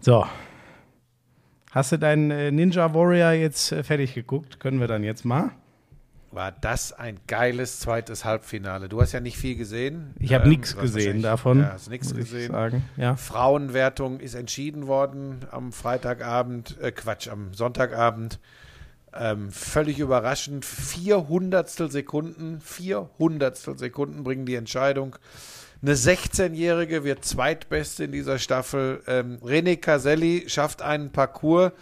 So. Hast du deinen äh, Ninja Warrior jetzt äh, fertig geguckt? Können wir dann jetzt mal? War das ein geiles zweites Halbfinale? Du hast ja nicht viel gesehen. Ich habe Ähm, nichts gesehen davon. Ja, hast nichts gesehen. Sagen. Ja. Frauenwertung ist entschieden worden am Freitagabend, äh Quatsch, am Sonntagabend. Ähm, völlig überraschend. Vier Hundertstel Sekunden, vier Hundertstel Sekunden bringen die Entscheidung. Eine 16-Jährige wird zweitbeste in dieser Staffel. Ähm, René Caselli schafft einen Parcours,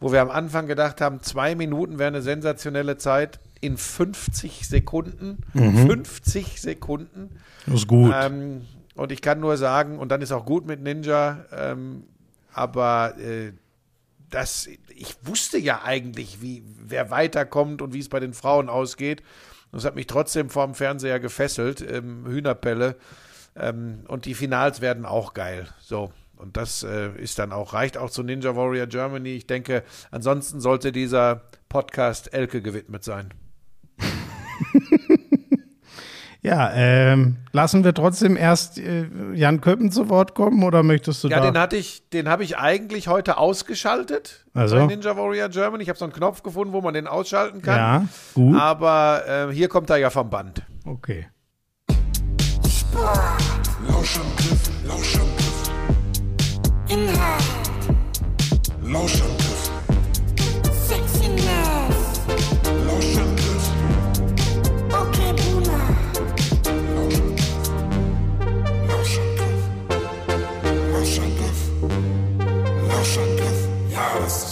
wo wir am Anfang gedacht haben, zwei Minuten wäre eine sensationelle Zeit. In 50 Sekunden. 50 Sekunden. Ist gut. Ähm, und ich kann nur sagen, und dann ist auch gut mit Ninja, ähm, aber äh, das, ich wusste ja eigentlich, wie, wer weiterkommt und wie es bei den Frauen ausgeht. Das hat mich trotzdem vorm Fernseher gefesselt, ähm, Hühnerpelle. Ähm, und die Finals werden auch geil. So. Und das äh, ist dann auch, reicht auch zu Ninja Warrior Germany. Ich denke, ansonsten sollte dieser Podcast Elke gewidmet sein. ja, ähm, lassen wir trotzdem erst äh, Jan Köppen zu Wort kommen oder möchtest du Ja, da? den hatte ich, den habe ich eigentlich heute ausgeschaltet Also? bei Ninja Warrior Germany. Ich habe so einen Knopf gefunden, wo man den ausschalten kann. ja, gut. Aber äh, hier kommt er ja vom Band. Okay. Lauschangriff, Lauschangriff. Inhalt, Lauschangriff, Sexiness, Lauschangriff, okay Boomer, Lauschangriff. Lauschangriff. Lauschangriff. Ja, das ist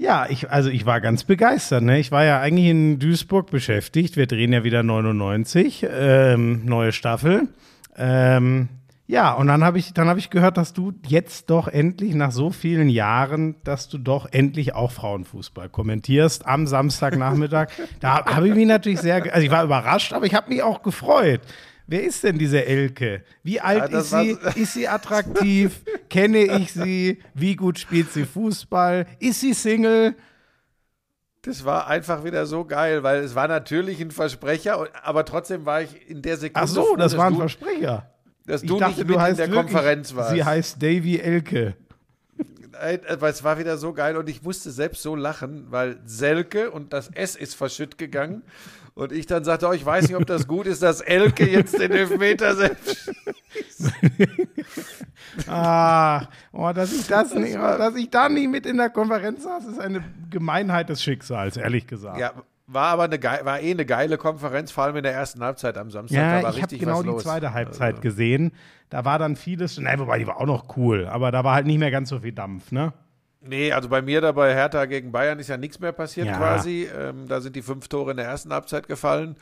Ja, ich, also ich war ganz begeistert. Ne? Ich war ja eigentlich in Duisburg beschäftigt. Wir drehen ja wieder 99, ähm, neue Staffel. Ähm, ja, und dann habe ich, dann habe ich gehört, dass du jetzt doch endlich nach so vielen Jahren, dass du doch endlich auch Frauenfußball kommentierst am Samstagnachmittag. da habe ich mich natürlich sehr, also ich war überrascht, aber ich habe mich auch gefreut. Wer ist denn diese Elke? Wie alt das ist sie? Ist sie attraktiv? Kenne ich sie? Wie gut spielt sie Fußball? Ist sie Single? Das war einfach wieder so geil, weil es war natürlich ein Versprecher, aber trotzdem war ich in der Sekunde. Ach so, froh, das war ein du, Versprecher. Dass Ich du dachte, nicht du mit in heißt der wirklich, Konferenz warst. Sie heißt Davy Elke. Aber es war wieder so geil und ich musste selbst so lachen, weil Selke und das S ist verschütt gegangen. Und ich dann sagte, oh, ich weiß nicht, ob das gut ist, dass Elke jetzt den Elfmeter selbst. Ah, oh, dass ich das nicht, dass ich da nicht mit in der Konferenz saß, ist eine Gemeinheit des Schicksals, ehrlich gesagt. Ja, war aber eine, gei- war eh eine geile Konferenz, vor allem in der ersten Halbzeit am Samstag. Ja, da war ich habe genau die los. zweite Halbzeit gesehen. Da war dann vieles, nein, wobei die war auch noch cool, aber da war halt nicht mehr ganz so viel Dampf, ne? Nee, also bei mir da bei Hertha gegen Bayern ist ja nichts mehr passiert Ja. quasi. Ähm, da sind die fünf Tore in der ersten Halbzeit gefallen.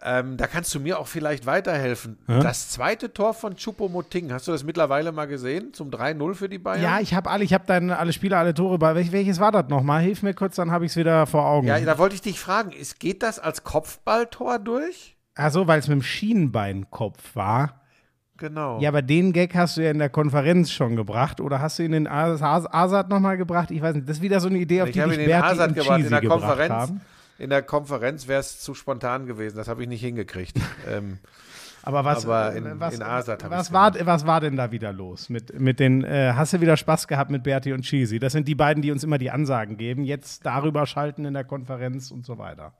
Ähm, da kannst du mir auch vielleicht weiterhelfen. Das zweite Tor von Choupo-Moting, hast du das mittlerweile mal gesehen? Zum 3-0 für die Bayern? Ja, ich habe alle, ich habe dann alle Spieler, alle Tore bei. Welch, welches war das nochmal? Hilf mir kurz, dann habe ich es wieder vor Augen. Ja, da wollte ich dich fragen, ist, geht das als Kopfballtor durch? Ach so, weil es mit dem Schienenbeinkopf war. Genau. Ja, aber den Gag hast du ja in der Konferenz schon gebracht oder hast du ihn in As As Asad nochmal gebracht? Ich weiß nicht. Das ist wieder so eine Idee, auf ich die in Berti Asad und gebracht, in der gebracht Konferenz. haben. In der Konferenz wäre es zu spontan gewesen, das habe ich nicht hingekriegt. ähm, Aber was, Aber äh, in- was, in Asad was, war, was war denn da wieder los? Mit, mit den, äh, hast du wieder Spaß gehabt mit Berti und Cheesy? Das sind die beiden, die uns immer die Ansagen geben. Jetzt darüber schalten in der Konferenz und so weiter.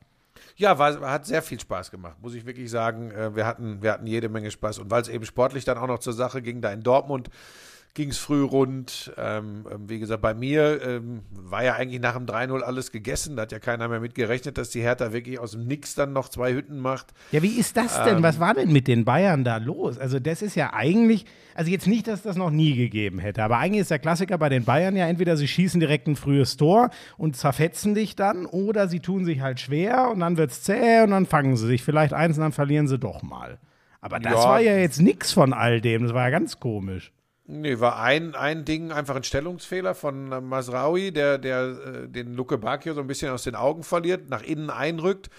Ja, war, hat sehr viel Spaß gemacht, muss ich wirklich sagen. Äh, Wir hatten, wir hatten jede Menge Spaß. Und weil es eben sportlich dann auch noch zur Sache ging, da in Dortmund ging es früh rund. Ähm, ähm, wie gesagt, bei mir ähm, war ja eigentlich nach dem 3-0 alles gegessen. Da hat ja keiner mehr mit gerechnet, dass die Hertha wirklich aus dem Nix dann noch zwei Hütten macht. Ja, wie ist das Ähm. denn? Was war denn mit den Bayern da los? Also, das ist ja eigentlich, also jetzt nicht, dass das noch nie gegeben hätte, aber eigentlich ist der Klassiker bei den Bayern ja entweder sie schießen direkt ein frühes Tor und zerfetzen dich dann oder sie tun sich halt schwer und dann wird's zäh und dann fangen sie sich vielleicht eins und dann verlieren sie doch mal. Aber das Ja. war ja jetzt nix von all dem, das war ja ganz komisch. Nee, war ein, ein Ding, einfach ein Stellungsfehler von Masraoui, der, der äh, den Luke Bacchio so ein bisschen aus den Augen verliert, nach innen einrückt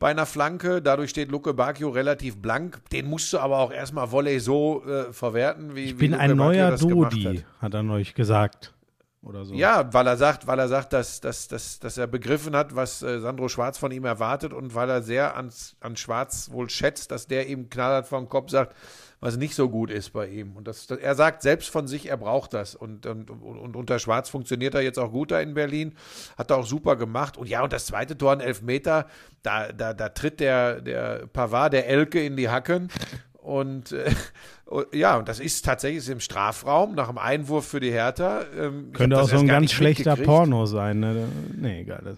bei einer Flanke. Dadurch steht Luke Bacchio relativ blank. Den musst du aber auch erstmal Volley so äh, verwerten, wie Ich bin wie ein Bacchio neuer Dodi, hat. hat er neulich gesagt. Oder so. Ja, weil er sagt, weil er sagt, dass, dass, dass, dass er begriffen hat, was äh, Sandro Schwarz von ihm erwartet und weil er sehr ans, an Schwarz wohl schätzt, dass der ihm knallhart vom Kopf sagt, was nicht so gut ist bei ihm. Und das, er sagt selbst von sich, er braucht das. Und, und, und, unter Schwarz funktioniert er jetzt auch gut da in Berlin. Hat er auch super gemacht. Und ja, und das zweite Tor, ein Elfmeter, da, da, da tritt der, der Pavard, der Elke in die Hacken. Und äh, ja, und das ist tatsächlich im Strafraum nach dem Einwurf für die Hertha. Ähm, Könnte auch so ein ganz schlechter. Porno sein. Ne? Nee, egal. Das,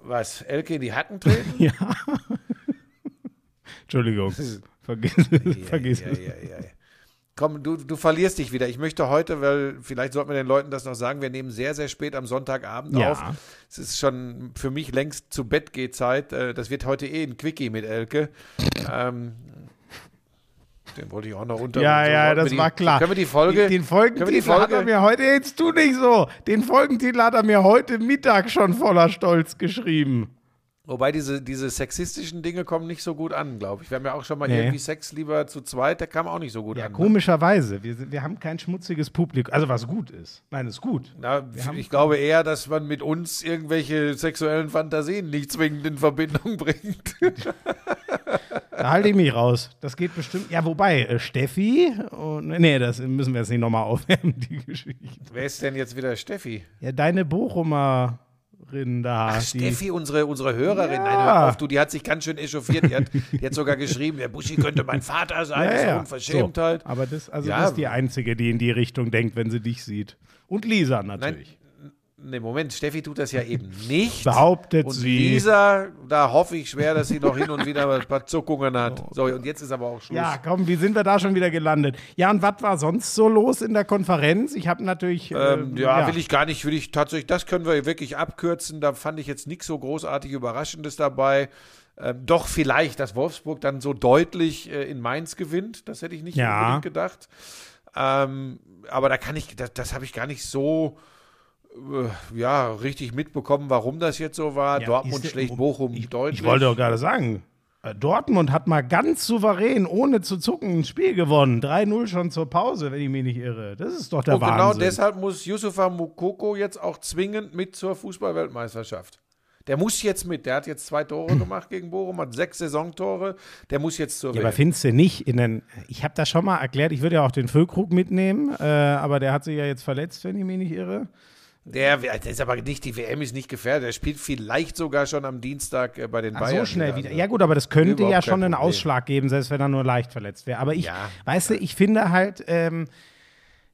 Was, Elke in die Hacken treten? ja. Entschuldigung. Vergiss, vergiss es. ja, ja. Komm, du, du verlierst dich wieder. Ich möchte heute, weil vielleicht sollten wir den Leuten das noch sagen, wir nehmen sehr, sehr spät am Sonntagabend Ja. auf. Es ist schon für mich längst zu Bett geht Zeit. Äh, Das wird heute eh ein Quickie mit Elke. ähm, den wollte ich auch noch unter. Ja, so ja, sollten wir das die, war klar. Können wir die Folge. Den können wir die Folgentitel hat er Folge mir heute, jetzt tu nicht so, den Folgentitel hat er mir heute Mittag schon voller Stolz geschrieben. Wobei diese, diese sexistischen Dinge kommen nicht so gut an, glaube ich. Wir haben ja auch schon mal Nee. irgendwie Sex lieber zu zweit, der kam auch nicht so gut Ja, an. ne? komischerweise. Wir, sind- wir haben kein schmutziges Publikum. Also was gut ist. Nein, ist gut. Na, ich glaube eher, dass man mit uns irgendwelche sexuellen Fantasien nicht zwingend in Verbindung bringt. Da halte ich mich raus. Das geht bestimmt. Ja, wobei, äh, Steffi, und, nee, das müssen wir jetzt nicht nochmal aufwärmen, die Geschichte. Wer ist denn jetzt wieder Steffi? Ja, deine Bochumerin da. Ach, Steffi, unsere, unsere Hörerin. Ja. Nein, hör auf, du, die hat sich ganz schön echauffiert. Die hat, die hat sogar geschrieben, der Buschi könnte mein Vater sein. Ja, ist ja. eine Unverschämtheit. So, aber das, also Ja. das ist die Einzige, die in die Richtung denkt, wenn sie dich sieht. Und Lisa natürlich. Nee, Moment, Steffi tut das ja eben nicht. Behauptet und sie. Lisa, da hoffe ich schwer, dass sie noch hin und wieder ein paar Zuckungen hat. So, und jetzt ist aber auch Schluss. Ja, komm, wie sind wir da schon wieder gelandet? Ja, und was war sonst so los in der Konferenz? Ich habe natürlich. Ähm, äh, ja, will ich gar nicht, will ich tatsächlich, das können wir wirklich abkürzen. Da fand ich jetzt nichts so großartig Überraschendes dabei. Ähm, doch vielleicht, dass Wolfsburg dann so deutlich äh, in Mainz gewinnt. Das hätte ich nicht Ja. unbedingt gedacht. Ähm, aber da kann ich, das, das habe ich gar nicht so ja, richtig mitbekommen, warum das jetzt so war. Ja, Dortmund schlägt Bochum ich, deutlich. Ich wollte doch gerade sagen. äh, Dortmund hat mal ganz souverän, ohne zu zucken, ein Spiel gewonnen. 3-0 schon zur Pause, wenn ich mich nicht irre. Das ist doch der und genau Wahnsinn. deshalb muss Yusufa Mukoko jetzt auch zwingend mit zur Fußballweltmeisterschaft. Der muss jetzt mit. Der hat jetzt zwei Tore gemacht gegen Bochum, hat sechs Saisontore. Der muss jetzt zur Ja, aber findest du nicht in den. Ich habe das schon mal erklärt, ich würde ja auch den Füllkrug mitnehmen, äh, aber der hat sich ja jetzt verletzt, wenn ich mich nicht irre. Der, der ist aber nicht, die WM ist nicht gefährdet. Der spielt vielleicht sogar schon am Dienstag äh, bei den Ach, Bayern. so schnell wieder. Also. Ja gut, aber das könnte ja schon einen. Ausschlag geben, selbst wenn er nur leicht verletzt wäre. Aber ich, Ja. weißt du, ich finde halt, ähm,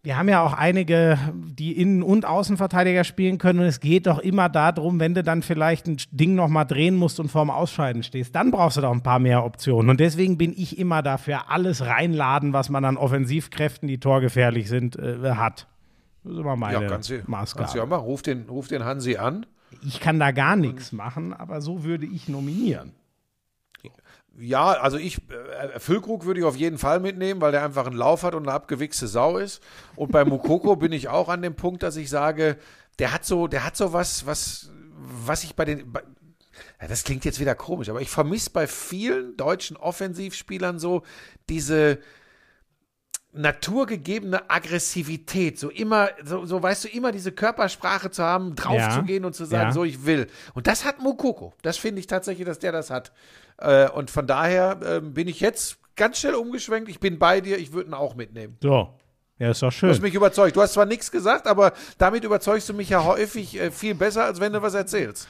wir haben ja auch einige, die Innen- und Außenverteidiger spielen können und es geht doch immer darum, wenn du dann vielleicht ein Ding nochmal drehen musst und vorm Ausscheiden stehst, dann brauchst du doch ein paar mehr Optionen. Und deswegen bin ich immer dafür, alles reinladen, was man an Offensivkräften, die torgefährlich sind, äh, hat. Das ist immer meine Ja, kannst du, Maßgabe. kannst du ja mal. Ruf den, ruf den Hansi an. Ich kann da gar nichts machen, aber so würde ich nominieren. Ja, also ich, äh, Füllkrug würde ich auf jeden Fall mitnehmen, weil der einfach einen Lauf hat und eine abgewichste Sau ist. Und bei Mukoko bin ich auch an dem Punkt, dass ich sage, der hat so, der hat so was, was, was ich bei den, bei, ja, das klingt jetzt wieder komisch, aber ich vermisse bei vielen deutschen Offensivspielern so diese naturgegebene Aggressivität, so immer, so, so weißt du, immer diese Körpersprache zu haben, draufzugehen und zu sagen, ja. so ich will. Und das hat Mukoko. Das finde ich tatsächlich, dass der das hat. Äh, und von daher ähm, bin ich jetzt ganz schnell umgeschwenkt. Ich bin bei dir, ich würde ihn auch mitnehmen. So. Ja, ist doch Du schön. hast mich überzeugt. Du hast zwar nichts gesagt, aber damit überzeugst du mich ja häufig äh, viel besser, als wenn du was erzählst.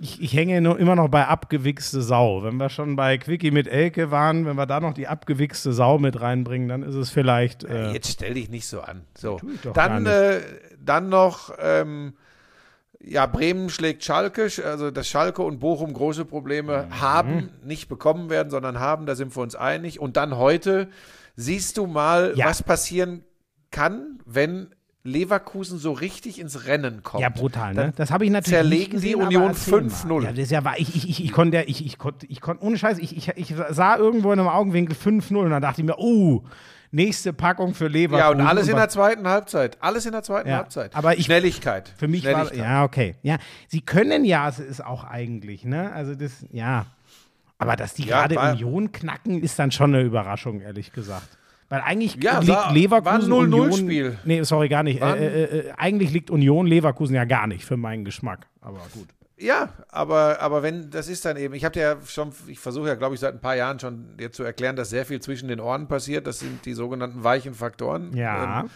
Ich, ich hänge nur immer noch bei abgewichste Sau. Wenn wir schon bei Quickie mit Elke waren, wenn wir da noch die abgewichste Sau mit reinbringen, dann ist es vielleicht. Äh, Jetzt stell dich nicht so an. So. Dann, äh, dann noch, ähm, ja, Bremen schlägt Schalke, also dass Schalke und Bochum große Probleme Mhm. haben, nicht bekommen werden, sondern haben, da sind wir uns einig. Und dann heute siehst du mal, Ja. was passieren kann, wenn Leverkusen so richtig ins Rennen kommt. ja, brutal, ne? Das habe ich natürlich zerlegen nicht gesehen, die Union aber erzähl mal. 5-0. Ja, das ist ja wahr. Ich, ich, ich, ich konnte, ja- ich, ich konnte, ich konnte, ohne Scheiß, ich, ich, ich sah irgendwo in einem Augenwinkel 5-0 und dann dachte ich mir, oh, nächste Packung für Leverkusen. Ja, und alles in der zweiten Halbzeit. Alles in der zweiten Ja, Halbzeit. aber ich- Schnelligkeit. Für mich war, Schnelligkeit. ja, okay. Ja, sie können ja, es ist auch eigentlich, ne? Also das, ja. Aber dass die Ja, gerade war- Union knacken, ist dann schon eine Überraschung, ehrlich gesagt. Weil eigentlich Ja, liegt war- war ein Leverkusen 0-0 Union, Spiel. Nee, sorry, gar nicht. War ein- Äh, äh, äh, eigentlich liegt Union Leverkusen ja gar nicht für meinen Geschmack. Aber gut. Ja, aber, aber wenn, das ist dann eben, ich habe ja schon, ich versuche ja, glaube ich, seit ein paar Jahren schon dir zu erklären, dass sehr viel zwischen den Ohren passiert. Das sind die sogenannten weichen Faktoren. Ja. Ähm,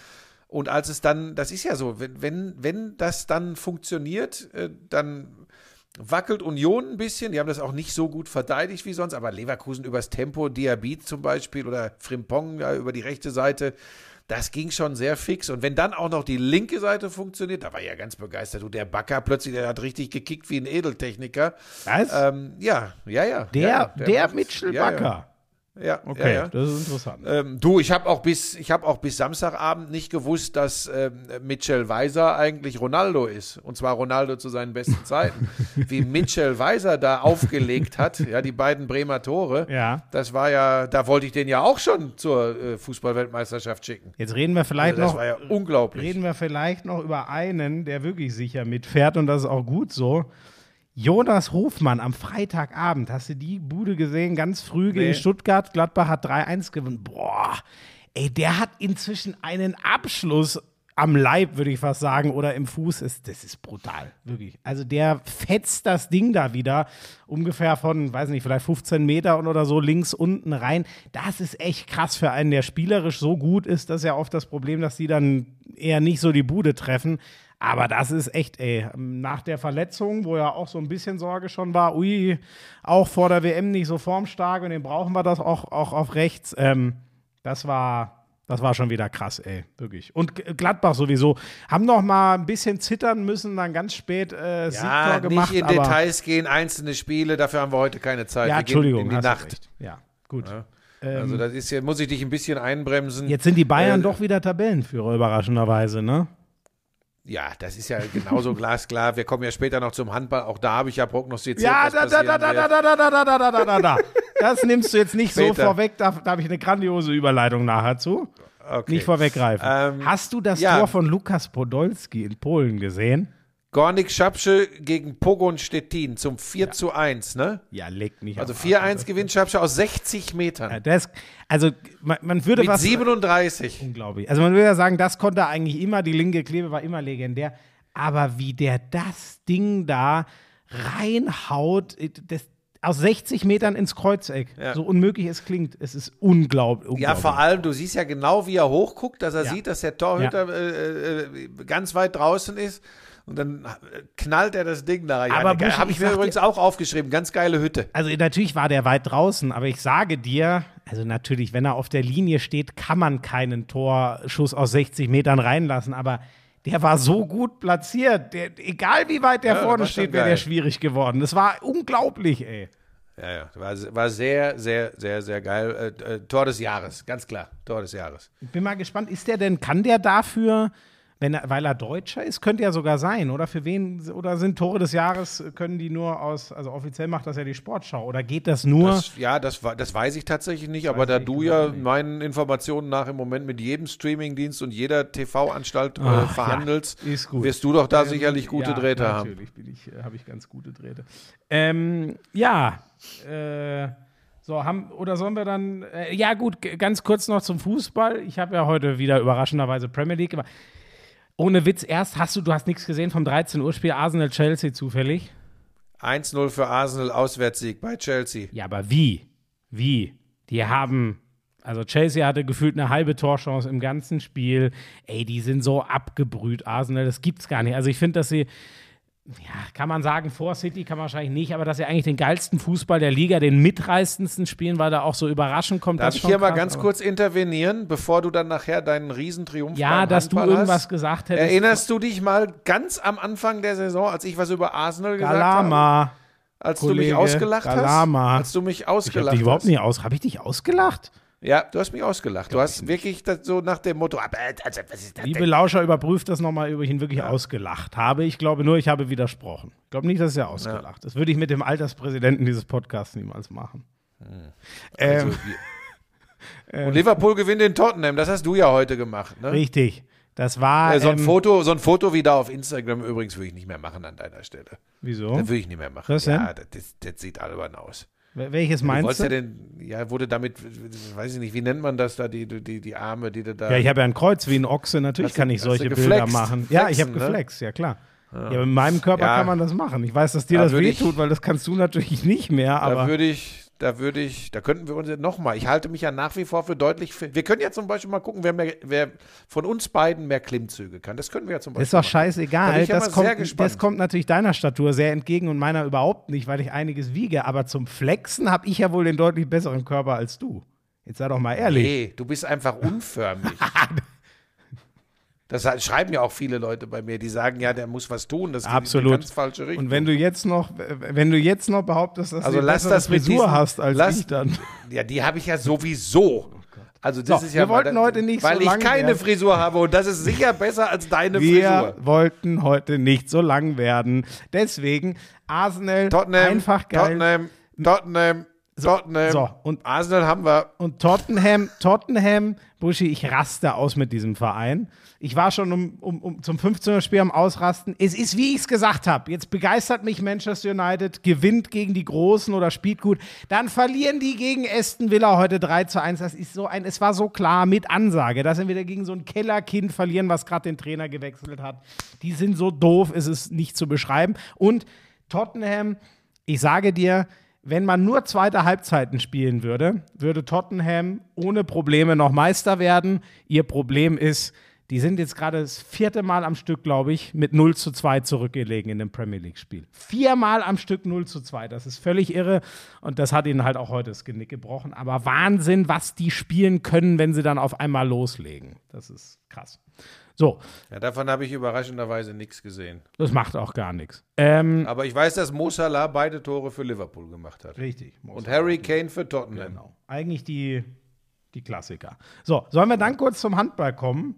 und als es dann, das ist ja so, wenn, wenn, wenn das dann funktioniert, äh, dann wackelt Union ein bisschen. Die haben das auch nicht so gut verteidigt wie sonst, aber Leverkusen übers Tempo, Diaby zum Beispiel oder Frimpong ja, über die rechte Seite, das ging schon sehr fix. Und wenn dann auch noch die linke Seite funktioniert, da war ich ja ganz begeistert. Du, der Backer plötzlich, der hat richtig gekickt wie ein Edeltechniker. Was? Ähm, ja, ja, ja. der ja, der, macht's. Mitchell Backer. Ja, ja, Okay, ja, ja. das ist interessant. Ähm, du, ich habe auch bis ich habe auch bis Samstagabend nicht gewusst, dass ähm, Mitchell Weiser eigentlich Ronaldo ist und zwar Ronaldo zu seinen besten Zeiten. Wie Mitchell Weiser da aufgelegt hat, ja die beiden Bremer Tore. Ja. Das war ja, da wollte ich den ja auch schon zur äh, Fußballweltmeisterschaft schicken. Jetzt reden wir vielleicht Also das noch. war ja unglaublich. reden wir vielleicht noch über einen, der wirklich sicher mitfährt und das ist auch gut so. Jonas Hofmann am Freitagabend, hast du die Bude gesehen? Ganz früh gegen Nee. Stuttgart. Gladbach hat 3-1 gewonnen. Boah, ey, der hat inzwischen einen Abschluss am Leib, würde ich fast sagen, oder im Fuß. Ist, das ist brutal, wirklich. Also der fetzt das Ding da wieder ungefähr von, weiß nicht, vielleicht 15 Metern oder so links unten rein. Das ist echt krass für einen, der spielerisch so gut ist. Das ist ja oft das Problem, dass die dann eher nicht so die Bude treffen. Aber das ist echt, ey, nach der Verletzung, wo ja auch so ein bisschen Sorge schon war, ui, auch vor der WM nicht so formstark und den brauchen wir das auch, auch auf rechts. Ähm, das war, das war schon wieder krass, ey, wirklich. Und Gladbach sowieso haben noch mal ein bisschen zittern müssen, dann ganz spät äh, Ja, gemacht. nicht in Details gehen, einzelne Spiele, dafür haben wir heute keine Zeit. Ja, wir Entschuldigung, in die Nacht. Ja, gut. Also das ist ja, muss ich dich ein bisschen einbremsen. Jetzt sind die Bayern Äh, doch wieder Tabellenführer, überraschenderweise, ne? Ja, das ist ja genauso glasklar. Wir kommen ja später noch zum Handball. Auch da habe ich ja prognostiziert, Ja, da, da, da, da, da, wird. da, da, da, da, da, da, da. Das nimmst du jetzt nicht so Später. vorweg. Da, da habe ich eine grandiose Überleitung nachher zu. Okay. Nicht vorweggreifen. Ähm, Hast du das ja. Tor von Lukas Podolski in Polen gesehen? Gornik Schapsche gegen Pogon Stettin zum 4 zu 1, ne? Ja, leg mich Also am 4-1 gewinnt Schapsche aus 60 Metern. Ja, das, also man, man würde mit was 37. unglaublich. Also man würde ja sagen, das konnte er eigentlich immer, die linke Klebe war immer legendär. Aber wie der das Ding da reinhaut, das, aus 60 Metern ins Kreuzeck. Ja. So unmöglich es klingt. Es ist unglaublich. Ja, unglaublich. vor allem, du siehst ja genau, wie er hochguckt, dass er Ja. sieht, dass der Torhüter äh, äh, ganz weit draußen ist. Und dann äh, knallt er das Ding da rein. Aber Buschi, habe ich ich mir übrigens auch aufgeschrieben. Ganz geile Hütte. Also natürlich war der weit draußen, aber ich sage dir, also natürlich, wenn er auf der Linie steht, kann man keinen Torschuss aus 60 Metern reinlassen, aber der war so gut platziert. Der, egal wie weit der Ja, vorne steht, wäre der schwierig geworden. Das war unglaublich, ey. Ja, ja. War, war sehr, sehr, sehr, sehr geil. Äh, äh, Tor des Jahres. Ganz klar. Tor des Jahres. Ich bin mal gespannt, ist der denn, kann der dafür, wenn er, weil er Deutscher ist, könnte ja sogar sein, oder für wen, oder sind Tore des Jahres, können die nur aus, also offiziell macht das ja die Sportschau, oder geht das nur? Das, ja, das, das weiß ich tatsächlich nicht, aber da du ja nicht. meinen Informationen nach im Moment mit jedem Streamingdienst und jeder TV-Anstalt äh, verhandelst, ja, wirst du doch da Ähm, sicherlich gute ja, Drähte haben. Natürlich bin ich, äh, habe ich ganz gute Drähte. Ähm, ja, äh, so haben oder sollen wir dann? Äh, ja gut, ganz kurz noch zum Fußball. Ich habe ja heute wieder überraschenderweise Premier League gemacht. Ohne Witz, erst hast du, du hast nichts gesehen vom 13 Uhr Spiel Arsenal Chelsea zufällig. 1-0 für Arsenal, Auswärtssieg bei Chelsea. Ja, aber wie? Wie? Die haben, also Chelsea hatte gefühlt eine halbe Torchance im ganzen Spiel. Ey, die sind so abgebrüht, Arsenal, das gibt's gar nicht. Also ich finde, dass sie, ja, kann man sagen, vor City kann man wahrscheinlich nicht, aber dass sie eigentlich den geilsten Fußball der Liga, den mitreißendsten spielen, weil da auch so überraschend kommt. Darf das ich schon hier mal ganz kurz intervenieren, bevor du dann nachher deinen Riesentriumph Ja, beim dass du Handball irgendwas hast? gesagt hättest. Erinnerst du dich mal ganz am Anfang der Saison, als ich was über Arsenal gesagt habe? Galama. Als du Kollege, mich ausgelacht Galama. hast? Als du mich Ich habe ausgelacht dich überhaupt nicht aus. Habe ich dich ausgelacht? Ja, du hast mich ausgelacht. Du hast wirklich so nach dem Motto, aber, also, was ist das Liebe denn? Lauscher, überprüft das nochmal, ob ich ihn wirklich ausgelacht habe. Ich glaube nur, ich habe widersprochen. Ich glaube nicht, dass er ausgelacht. Das würde ich mit dem Alterspräsidenten dieses Podcasts niemals machen. Also, Ähm, wir- und Liverpool gewinnt in Tottenham, das hast du ja heute gemacht. Ne? richtig. Das war. Äh, so, ein ähm, Foto, so ein Foto wie da auf Instagram übrigens würde ich nicht mehr machen an deiner Stelle. Wieso? Das würde ich nicht mehr machen. Was denn? Ja, das, das sieht albern aus. Wel- Welches Du meinst wolltest du? ja denn, ja, wurde damit, weiß ich nicht, wie nennt man das da, die, die, die Arme, die du da. Ja, ich habe ja ein Kreuz wie ein Ochse. Natürlich Hast du- kann ich du solche Bilder machen. Ja, ich habe Flexen, ne? geflext, ja klar. Ja, mit meinem Körper Ja. kann man das machen. Ich weiß, dass dir Da das würde ich- wehtut, weil das kannst du natürlich nicht mehr. da Aber würde ich, da würde ich, da könnten wir uns jetzt nochmal, ich halte mich ja nach wie vor für deutlich, wir können ja zum Beispiel mal gucken, wer, mehr, wer von uns beiden mehr Klimmzüge kann. Das können wir ja zum Beispiel ist doch. Da scheißegal. ich ja Das kommt, gespannt. das kommt natürlich deiner Statur sehr entgegen und meiner überhaupt nicht, weil ich einiges wiege. Aber zum Flexen habe ich ja wohl den deutlich besseren Körper als du. Jetzt sei doch mal ehrlich. Nee, du bist einfach unförmig. Das schreiben ja auch viele Leute bei mir, die sagen, ja, der muss was tun, das geht in Absolut. die ganz falsche Richtung. Und wenn du jetzt noch, wenn du jetzt noch behauptest, dass Also du eine lass das mit Frisur diesen- hast als lass- ich dann. ja, die habe ich ja sowieso. Also das So, ist ja wir mal wollten das- heute nicht weil so ich lang keine werden. Frisur habe und das ist sicher besser als deine Wir Frisur. wollten heute nicht so lang werden. Deswegen Arsenal Tottenham, einfach geil. Tottenham, Tottenham, Tottenham. so, und- Arsenal haben wir. Und Tottenham, Tottenham, Buschi, ich raste aus mit diesem Verein. Ich war schon um, um, um zum 15er Spiel am Ausrasten. Es ist, wie ich es gesagt habe. Jetzt begeistert mich Manchester United, gewinnt gegen die Großen oder spielt gut. Dann verlieren die gegen Aston Villa heute 3 zu 1. Das ist so ein, es war so klar mit Ansage, dass sie wieder gegen so ein Kellerkind verlieren, was gerade den Trainer gewechselt hat. Die sind so doof, es ist nicht zu beschreiben. Und Tottenham, ich sage dir, wenn man nur zweite Halbzeiten spielen würde, würde Tottenham ohne Probleme noch Meister werden. Ihr Problem ist, die sind jetzt gerade das vierte Mal am Stück, glaube ich, mit 0 zu 2 zurückgelegen in dem Premier League-Spiel. Viermal am Stück 0 zu 2. Das ist völlig irre. Und das hat ihnen halt auch heute das Genick gebrochen. Aber Wahnsinn, was die spielen können, wenn sie dann auf einmal loslegen. Das ist krass. So, Ja, davon habe ich überraschenderweise nichts gesehen. das macht auch gar nichts. Ähm, Aber ich weiß, dass Mo Salah beide Tore für Liverpool gemacht hat. richtig. Und Harry Kane für Tottenham. Genau. Eigentlich die, die Klassiker. So, sollen wir dann kurz zum Handball kommen?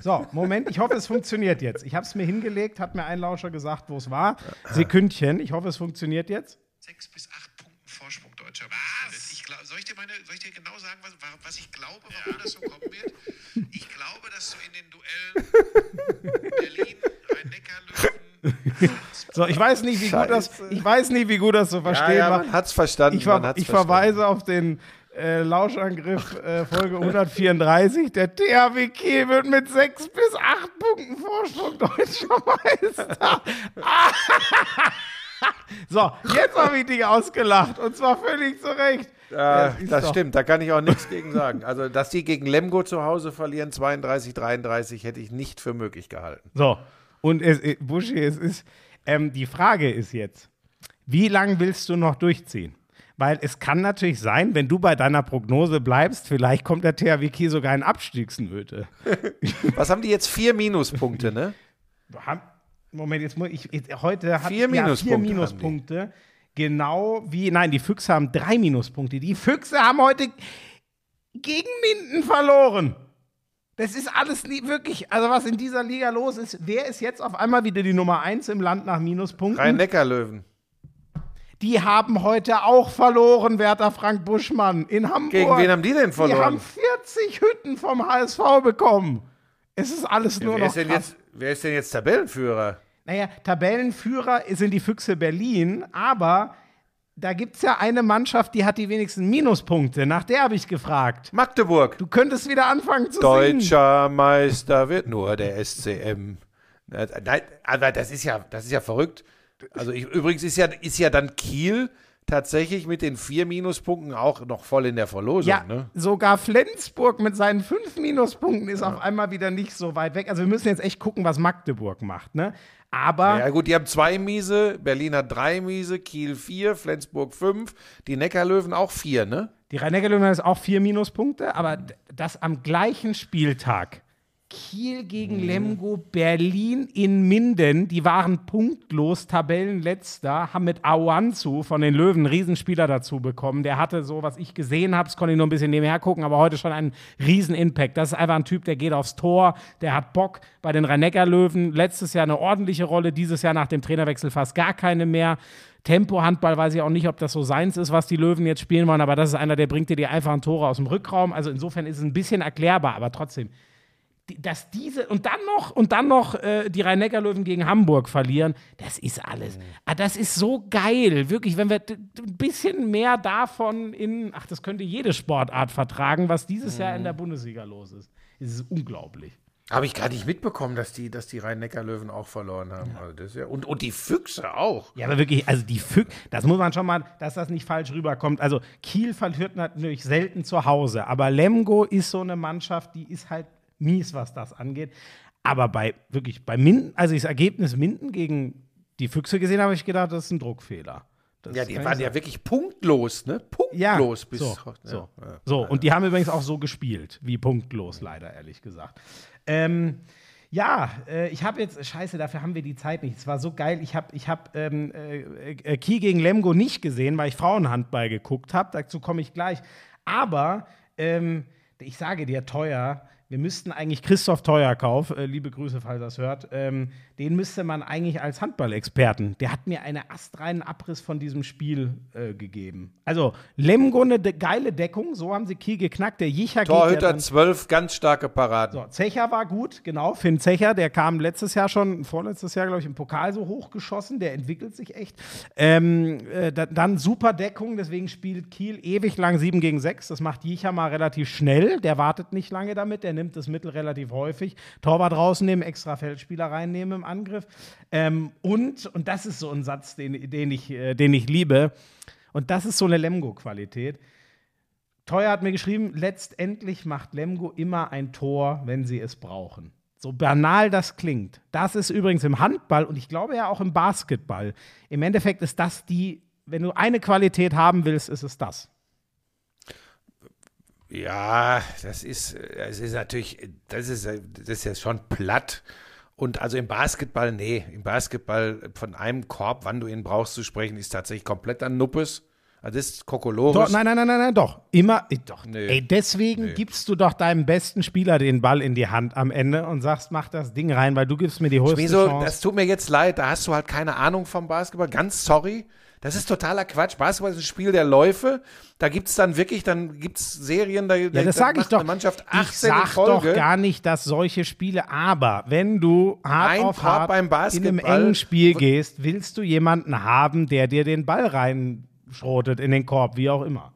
So, Moment, ich hoffe, es funktioniert jetzt. Ich habe es mir hingelegt, hat mir ein Lauscher gesagt, wo es war. Sekündchen, ich hoffe, es funktioniert jetzt. sechs bis acht Punkten Vorsprung deutscher Was? Ich glaub, soll, ich dir meine, soll ich dir genau sagen, was, wa- was ich glaube, warum das so kommen wird? Ich glaube, dass so in den Duellen Berlin, Rhein-Neckar-Löwen, So, ich weiß nicht, wie gut das, ich weiß nicht, wie gut das zu Ja, verstehen ja, war. man hat's verstanden. Ich, ver man hat's ich verstanden. verweise auf den äh, Lauschangriff äh, Folge 134. Der THW Kiel wird mit sechs bis acht Punkten Vorsprung deutscher Meister. So, jetzt habe ich dich ausgelacht und zwar völlig zu Recht. Ist das doch- stimmt, da kann ich auch nichts gegen sagen. Also, dass die gegen Lemgo zu Hause verlieren, 32, 33, hätte ich nicht für möglich gehalten. So, und es, äh, Buschi, es ist, ähm, die Frage ist jetzt, wie lange willst du noch durchziehen? Weil es kann natürlich sein, wenn du bei deiner Prognose bleibst, vielleicht kommt der THW Kiel sogar in Abstiegsnöte. Was haben die jetzt? Vier Minuspunkte, ne? Moment, jetzt muss ich, jetzt, heute hat Vier ja, Minuspunkte vier. Minuspunkte. Genau wie, nein, die Füchse haben drei Minuspunkte. Die Füchse haben heute gegen Minden verloren. Das ist alles nie, wirklich, also was in dieser Liga los ist. Wer ist jetzt auf einmal wieder die Nummer eins im Land nach Minuspunkten? Rhein-Neckar-Löwen. Die haben heute auch verloren, Werter Frank Buschmann, in Hamburg. Gegen wen haben die denn Die haben verloren? 40 Hütten vom HSV bekommen. Es ist alles nur wer, noch ist jetzt, wer ist denn jetzt Tabellenführer? Naja, Tabellenführer sind die Füchse Berlin, aber da gibt es ja eine Mannschaft, die hat die wenigsten Minuspunkte. Nach der habe ich gefragt. Magdeburg. Du könntest wieder anfangen zu singen. Deutscher Meister wird nur der SCM. Nein, aber das ist ja, das ist ja verrückt. Also ich, übrigens ist ja, ist ja dann Kiel tatsächlich mit den vier Minuspunkten auch noch voll in der Verlosung. Ja, Ne? sogar Flensburg mit seinen fünf Minuspunkten ist auf einmal wieder nicht so weit weg. Also wir müssen jetzt echt gucken, was Magdeburg macht, ne? Aber Ja gut, die haben zwei Miese, Berlin hat drei Miese, Kiel vier, Flensburg fünf, die Neckarlöwen auch vier, ne? die Rhein-Neckar-Löwen haben jetzt auch vier Minuspunkte, aber das am gleichen Spieltag. Kiel gegen Lemgo, Berlin in Minden, die waren punktlos, Tabellenletzter, haben mit Awanzu von den Löwen einen Riesenspieler dazu bekommen. Der hatte so, was ich gesehen habe, das konnte ich nur ein bisschen nebenher gucken, aber heute schon einen Riesen-Impact. Das ist einfach ein Typ, der geht aufs Tor, der hat Bock. Bei den Rhein-Neckar-Löwen letztes Jahr eine ordentliche Rolle, dieses Jahr nach dem Trainerwechsel fast gar keine mehr. Tempo-Handball weiß ich auch nicht, ob das so seins ist, was die Löwen jetzt spielen wollen, aber das ist einer, der bringt dir die einfachen Tore aus dem Rückraum. Also insofern ist es ein bisschen erklärbar, aber trotzdem dass diese und dann noch und dann noch äh, die Rhein-Neckar-Löwen gegen Hamburg verlieren, das ist alles. Ah, das ist so geil, wirklich, wenn wir ein bisschen mehr davon in, ach, das könnte jede Sportart vertragen, was dieses Jahr in der Bundesliga los ist. Es ist unglaublich. Habe ich gar nicht mitbekommen, dass die, dass die Rhein-Neckar-Löwen auch verloren haben. Also das ja, und, und die Füchse auch. Ja, aber wirklich, also die Füchse, das muss man schon mal, dass das nicht falsch rüberkommt. Also Kiel verliert natürlich selten zu Hause, aber Lemgo ist so eine Mannschaft, die ist halt mies, was das angeht. Aber bei, wirklich, bei Minden, also das Ergebnis Minden gegen die Füchse gesehen, habe ich gedacht, das ist ein Druckfehler. Das Ja, die waren ja wirklich punktlos, ne? ja, Punktlos bis. so, ja, so, ja. so. Und die haben übrigens auch so gespielt, wie punktlos, leider, ehrlich gesagt. Ähm, ja, äh, ich habe jetzt, scheiße, dafür haben wir die Zeit nicht. Es war so geil. Ich habe ich hab, ähm, äh, äh, Kiel gegen Lemgo nicht gesehen, weil ich Frauenhandball geguckt habe. Dazu komme ich gleich. Aber ähm, ich sage dir, teuer. Wir müssten eigentlich Christoph Teuerkauf, äh, liebe Grüße, falls er das hört, ähm, den müsste man eigentlich als Handballexperten, der hat mir einen astreinen Abriss von diesem Spiel äh, gegeben. Also Lemgo eine de geile Deckung, so haben sie Kiel geknackt. Der Jicher ja Torhüter dann- 12, ganz starke Paraden. so, Zecher war gut, genau. Finn Zecher, der kam letztes Jahr schon, vorletztes Jahr, glaube ich, im Pokal so hochgeschossen. Der entwickelt sich echt. Ähm, äh, da, dann super Deckung, deswegen spielt Kiel ewig lang 7 gegen 6. Das macht Jicher mal relativ schnell. Der wartet nicht lange damit, der nimmt das Mittel relativ häufig. Torwart rausnehmen, extra Feldspieler reinnehmen im Angriff. Ähm, und, und das ist so ein Satz, den, den, ich, äh, den ich liebe. Und das ist so eine Lemgo-Qualität. Teuer hat mir geschrieben, letztendlich macht Lemgo immer ein Tor, wenn sie es brauchen. So banal das klingt. Das ist übrigens im Handball und ich glaube ja auch im Basketball. Im Endeffekt ist das die, wenn du eine Qualität haben willst, ist es das. Ja, das ist, äh, es ist natürlich, das ist, äh, das ist ja schon platt. Und also im Basketball, nee, im Basketball von einem Korb, wann du ihn brauchst zu sprechen, ist tatsächlich komplett an Nuppes. Also das ist Kokolores. Doch, nein, nein, nein, nein, nein, doch. Immer, äh, doch. Nee. Ey, deswegen gibst du doch deinem besten Spieler den Ball in die Hand am Ende und sagst, mach das Ding rein, weil du gibst mir die höchste Wieso, Chance. das tut mir jetzt leid, da hast du halt keine Ahnung vom Basketball. Ganz sorry. Das ist totaler Quatsch. Basketball ist ein Spiel der Läufe. Da gibt es dann wirklich, dann gibt es Serien, da, Ja, das sage ich doch. Eine Mannschaft ich 18 in sag doch Folge. gar nicht, dass solche Spiele, aber wenn du hart Ein auf hart beim in einem Basketball- engen Spiel gehst, willst du jemanden haben, der dir den Ball reinschrotet in den Korb, wie auch immer.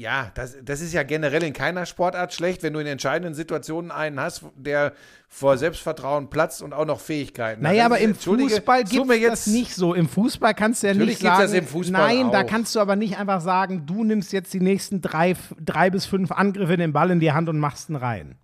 Ja, das, das ist ja generell in keiner Sportart schlecht, wenn du in entscheidenden Situationen einen hast, der vor Selbstvertrauen platzt und auch noch Fähigkeiten hat. Naja, Das aber im Fußball gibt es das nicht so. Im Fußball kannst du ja Natürlich nicht sagen, das im Fußball nein, da auch. kannst du aber nicht einfach sagen, du nimmst jetzt die nächsten drei, drei bis fünf Angriffe den Ball in die Hand und machst ihn rein.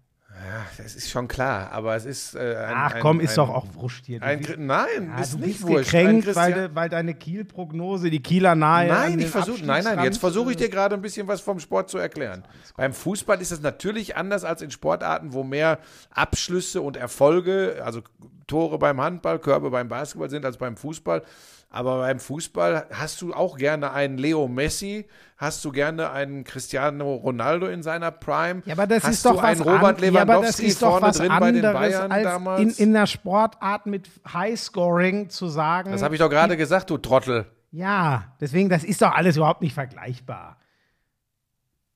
Das ist schon klar, aber es ist äh, ein, Ach ein, komm, ist ein, doch auch wurscht hier. Ein, nein, ja, ist du nicht bist wurscht. Ein gekränkt, weil, de, weil deine Kiel-Prognose, die Kieler nahe Nein, ich versuche, nein, nein, jetzt versuche ich dir gerade ein bisschen was vom Sport zu erklären. Beim Fußball ist es natürlich anders als in Sportarten, wo mehr Abschlüsse und Erfolge, also Tore beim Handball, Körbe beim Basketball sind als beim Fußball. Aber beim Fußball hast du auch gerne einen Leo Messi, hast du gerne einen Cristiano Ronaldo in seiner Prime. Ja, aber das hast ist doch du was einen Robert an- ja, aber das Lewandowski ist doch vorne was drin bei den Bayern als damals. in, in einer Sportart mit Highscoring zu sagen. das habe ich doch gerade gesagt, du Trottel. Ja, deswegen, das ist doch alles überhaupt nicht vergleichbar.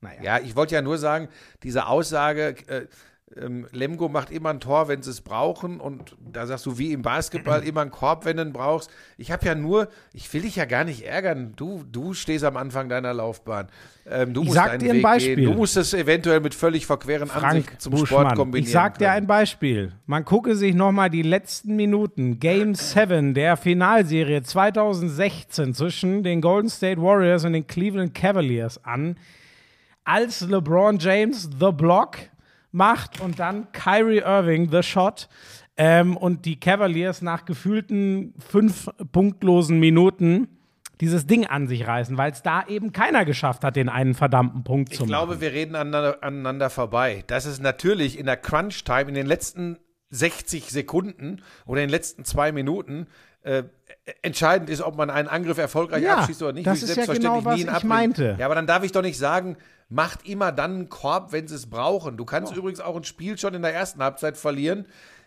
Naja. Ja, ich wollte ja nur sagen, diese Aussage, äh, ähm, Lemgo macht immer ein Tor, wenn sie es brauchen. Und da sagst du, wie im Basketball, immer einen Korb, wenn du ihn brauchst. Ich habe ja nur, ich will dich ja gar nicht ärgern. Du, du stehst am Anfang deiner Laufbahn. Ähm, du Ich musst sag deinen dir ein Weg Beispiel. Gehen. Du musst es eventuell mit völlig verqueren Frank Ansichten zum Sport Buschmann, kombinieren. ich sag dir können. ein Beispiel. Man gucke sich nochmal die letzten Minuten, Game 7 der Finalserie 2016 zwischen den Golden State Warriors und den Cleveland Cavaliers an, als LeBron James The Block macht und dann Kyrie Irving The Shot ähm, und die Cavaliers nach gefühlten fünf punktlosen Minuten dieses Ding an sich reißen, weil es da eben keiner geschafft hat, den einen verdammten Punkt zu Ich machen. glaube, wir reden aneinander, aneinander vorbei. Das ist natürlich in der Crunch-Time, in den letzten 60 Sekunden oder in den letzten zwei Minuten äh, entscheidend ist, ob man einen Angriff erfolgreich Ja, abschließt oder nicht. das ist ja selbstverständlich genau, was ich meinte. Ja, aber dann darf ich doch nicht sagen, macht immer dann einen Korb, wenn sie es brauchen. Du kannst übrigens auch ein Spiel schon in der ersten Halbzeit verlieren.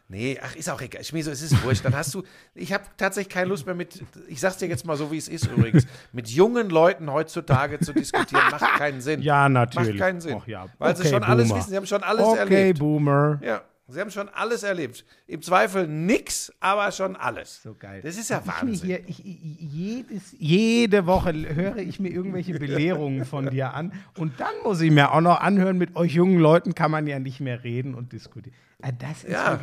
Nee, ach, ist auch egal. Schmieso, es ist wurscht. Dann hast du, ich habe tatsächlich keine Lust mehr mit, ich sag's dir jetzt mal so, wie es ist übrigens, mit jungen Leuten heutzutage zu diskutieren, macht keinen Sinn. Ja, natürlich. Macht keinen Sinn. Och ja. Weil sie Okay, schon alles Boomer. wissen, sie haben schon alles okay, erlebt. Boomer. Ja, sie haben schon alles erlebt. Im Zweifel nix, aber schon alles. So geil. Das ist ja mir Wahnsinn. Hier, ich, jedes, jede Woche höre ich mir irgendwelche Belehrungen von dir an und dann muss ich mir auch noch anhören, mit euch jungen Leuten kann man ja nicht mehr reden und diskutieren. Ah, Das ist Ja.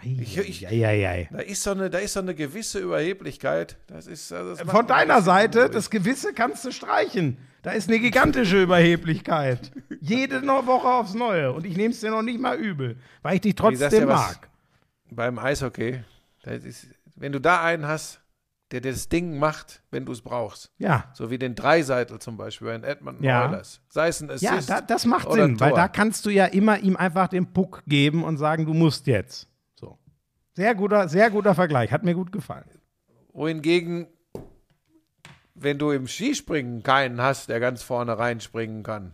Ich- ich-. Da ist, so eine, da ist so eine gewisse Überheblichkeit. Das ist, also das macht Von deiner Seite, das Gewisse kannst du streichen. Da ist eine gigantische Überheblichkeit. Jede Woche aufs Neue. Und ich nehme es dir noch nicht mal übel, weil ich dich trotzdem was? mag. Beim Eishockey, ist, wenn du da einen hast, der das Ding macht, wenn du es brauchst. Ja. So wie den Dreiseitel zum Beispiel bei den Edmonton Ja. Oilers. Sei es ein Assist Ja, da, das macht oder Sinn, weil da kannst du ja immer ihm einfach den Puck geben und sagen, du musst jetzt. So. Sehr guter, sehr guter Vergleich, hat mir gut gefallen. Wohingegen, wenn du im Skispringen keinen hast, der ganz vorne reinspringen kann.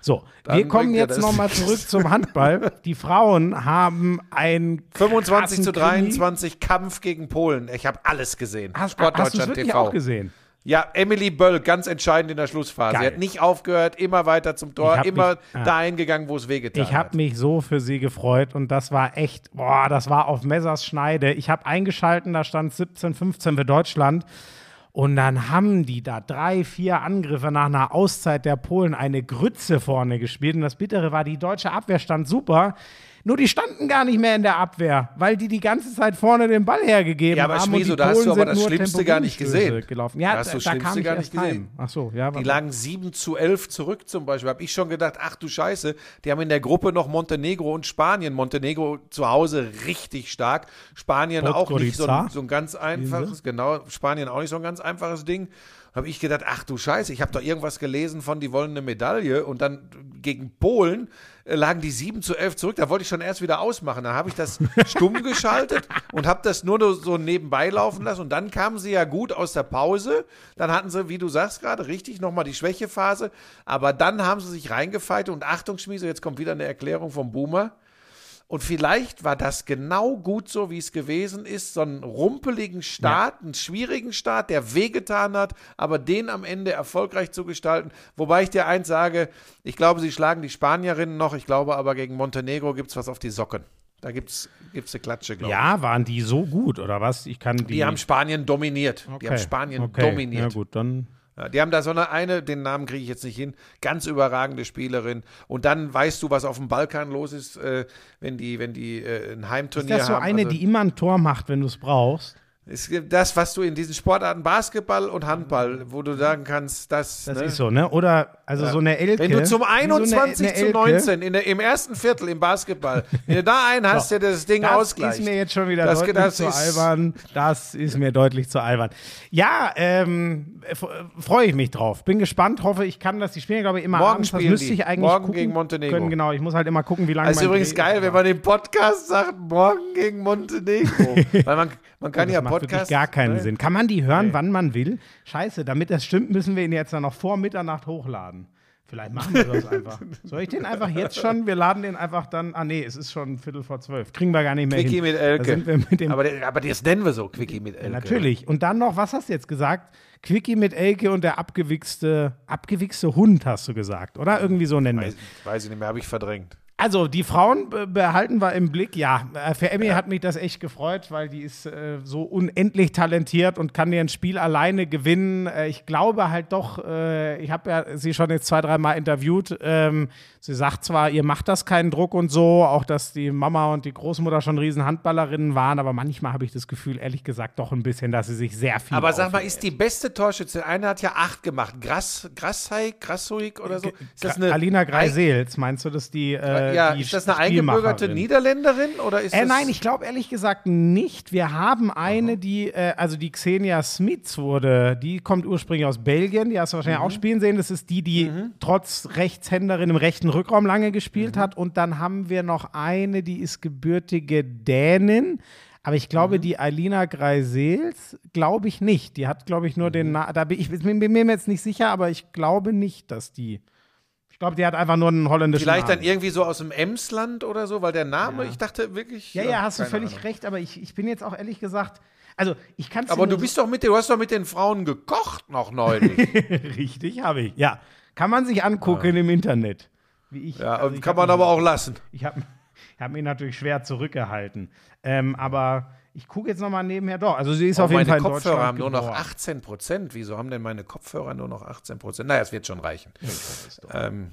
So, Dann wir kommen jetzt nochmal zurück zum Handball. Die Frauen haben ein 25 zu krassen Krimi. 23 Kampf gegen Polen. Ich habe alles gesehen. Hast, hast Sportdeutschland wirklich TV. auch gesehen? Ja, Emily Böll, ganz entscheidend in der Schlussphase. Sie hat nicht aufgehört, immer weiter zum Tor, Ich immer mich- ah. dahin gegangen, wo es wehgetan Ich hat. habe mich so für sie gefreut und das war echt, boah, das war auf Messers Schneide. Ich habe eingeschalten, da stand 17, 15 für Deutschland. Und dann haben die da drei, vier Angriffe nach einer Auszeit der Polen eine Grütze vorne gespielt. Und das Bittere war, die deutsche Abwehr stand super. Nur die standen gar nicht mehr in der Abwehr, weil die die ganze Zeit vorne den Ball hergegeben Ja, aber haben. Schmieso, die da hast Polen du aber sind das Schlimmste gar nicht gesehen. Gelaufen. Ja, Da hast du das da Schlimmste ich gar nicht gesehen. heim. Ach so, ja. Die lagen 7 zu 11 zurück zum Beispiel. Habe ich schon gedacht, ach du Scheiße, die haben in der Gruppe noch Montenegro und Spanien. Montenegro zu Hause richtig stark. Spanien auch nicht so, Podgorica. so ein ganz einfaches, genau, Spanien auch nicht so ein ganz einfaches Ding. Habe ich gedacht, ach du Scheiße, ich habe doch irgendwas gelesen von, die wollen eine Medaille und dann gegen Polen äh, lagen die 7 zu 11 zurück. Da wollte ich schon erst wieder ausmachen. Da habe ich das stumm geschaltet und habe das nur so nebenbei laufen lassen. Und dann kamen sie ja gut aus der Pause. Dann hatten sie, wie du sagst gerade, richtig nochmal die Schwächephase. Aber dann haben sie sich reingefeitet und Achtung, Schmiese, jetzt kommt wieder eine Erklärung vom Boomer. Und vielleicht war das genau gut so, wie es gewesen ist. So einen rumpeligen Start, einen schwierigen Start, der wehgetan hat, aber den am Ende erfolgreich zu gestalten. Wobei ich dir eins sage, ich glaube, sie schlagen die Spanierinnen noch. Ich glaube aber, gegen Montenegro gibt es was auf die Socken. Da gibt es eine Klatsche, glaube ich. Ja, waren die so gut, oder was? Ich kann die. Die haben Spanien dominiert. Die haben Okay, Spanien okay. dominiert. Ja, gut, dann. Die haben da so eine, eine, den Namen kriege ich jetzt nicht hin, ganz überragende Spielerin. Und dann weißt du, was auf dem Balkan los ist, äh, wenn die, wenn die äh, ein Ist Heimturnier das so haben. eine, Also- die immer ein Tor macht, wenn du es brauchst? Es gibt das, was du in diesen Sportarten Basketball und Handball, wo du sagen kannst, das, Das ne? ist so, ne? Oder, also so eine Elke. Wenn du zum wie so eine- 21 eine zu Elke. 19 in der, im ersten Viertel im Basketball, wenn du da einen hast, der das Ding Das ausgleicht. ist mir jetzt schon wieder Das- deutlich das zu ist- albern. Das ist mir deutlich zu albern. Ja, ähm, freue ich mich drauf. Bin gespannt, hoffe, ich kann das. Die spielen, glaube ich, immer Morgen abends. Das müsste ich eigentlich Morgen gucken gegen Montenegro. Können. Genau, ich muss halt immer gucken, wie lange Das ist mein übrigens Dreh geil, wenn man im Podcast sagt, morgen gegen Montenegro. Weil man, man kann das ja macht wirklich Podcast. gar keinen ne? Sinn. Kann man die hören, wann man will? Scheiße, damit das stimmt, müssen wir ihn jetzt dann noch vor Mitternacht hochladen. Vielleicht machen wir das einfach. Soll ich den einfach jetzt schon? Wir laden den einfach dann. Ah, nee, es ist schon Viertel vor zwölf. Kriegen wir gar nicht mehr Quickie hin. mit Elke. mit aber, das nennen wir so, Quickie mit Elke. Natürlich. Und dann noch, was hast du jetzt gesagt? Quickie mit Elke und der abgewichste, abgewichste Hund, hast du gesagt, oder? Irgendwie so nennen wir es. weiß ich nicht mehr, habe ich verdrängt. Also, die Frauen be- behalten wir im Blick. Ja, äh, für Emmy hat mich das echt gefreut, weil die ist äh, so unendlich talentiert und kann ihr ein Spiel alleine gewinnen. Äh, ich glaube halt doch, äh, ich habe ja sie schon jetzt zwei, dreimal interviewt. Ähm, sie sagt zwar, ihr macht das keinen Druck und so, auch dass die Mama und die Großmutter schon riesen Handballerinnen waren, aber manchmal habe ich das Gefühl, ehrlich gesagt, doch ein bisschen, dass sie sich sehr viel. Aber sag mal, ist die beste Torschütze, eine hat ja acht gemacht, Grass, Grassai, Grassuik oder so. Ist das eine, Alina Greisels, meinst du, dass die. Äh, ja, die ist das eine eingebürgerte? Niederländerin oder ist Äh, das nein, ich glaube ehrlich gesagt nicht. Wir haben eine, die, äh, also die Xenia Smits wurde, die kommt ursprünglich aus Belgien, die hast du wahrscheinlich auch spielen sehen. Das ist die, die trotz Rechtshänderin im rechten Rückraum lange gespielt hat. Und dann haben wir noch eine, die ist gebürtige Dänin. Aber ich glaube, die Alina Greisels, glaube ich nicht. Die hat, glaube ich, nur den, Na da bin ich bin bin mir jetzt nicht sicher, aber ich glaube nicht, dass die. Ich glaube, die hat einfach nur einen holländischen vielleicht dann Namen. irgendwie so aus dem Emsland oder so, weil der Name, ich dachte wirklich. Ja, ja, hast du völlig Ahnung. recht, aber ich, ich bin jetzt auch ehrlich gesagt, also ich kann es Aber du bist doch mit, den- du hast doch mit den Frauen gekocht noch neulich. richtig, habe ich. Ja, kann man sich angucken im Internet. Wie ich, ja, also und ich kann man mich- aber auch lassen. Ich habe hab mich natürlich schwer zurückgehalten, ähm, aber ich gucke jetzt noch mal nebenher. Doch, also sie ist auf jeden meine Fall in Kopfhörer haben nur noch geboren. 18 Prozent. Wieso haben denn meine Kopfhörer nur noch 18 Prozent? Naja, es wird schon reichen. Ähm,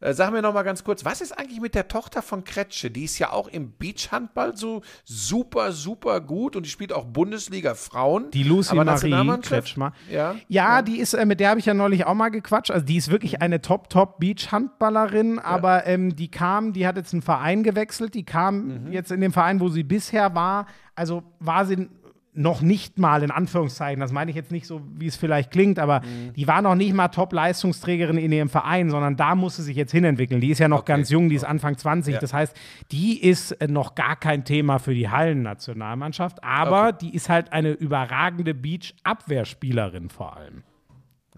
äh, sag mir noch mal ganz kurz, was ist eigentlich mit der Tochter von Kretsche? Die ist ja auch im Beachhandball so super, super gut und die spielt auch Bundesliga Frauen. Die Lucy Aber Marie? Kretschmer. Ja. Ja, die ist, äh, mit der habe ich ja neulich auch mal gequatscht. Also die ist wirklich eine Top-Top-Beach-Handballerin, aber ähm, die kam, die hat jetzt einen Verein gewechselt, die kam Mhm. jetzt in dem Verein, wo sie bisher war, also war sie noch nicht mal, in Anführungszeichen, das meine ich jetzt nicht so, wie es vielleicht klingt, aber Mhm. die war noch nicht mal Top-Leistungsträgerin in ihrem Verein, sondern da muss sie sich jetzt hinentwickeln. Die ist ja noch Okay. ganz jung, die ist Anfang 20, Ja. das heißt, die ist äh, noch gar kein Thema für die Hallennationalmannschaft, aber Okay. die ist halt eine überragende Beach-Abwehrspielerin vor allem.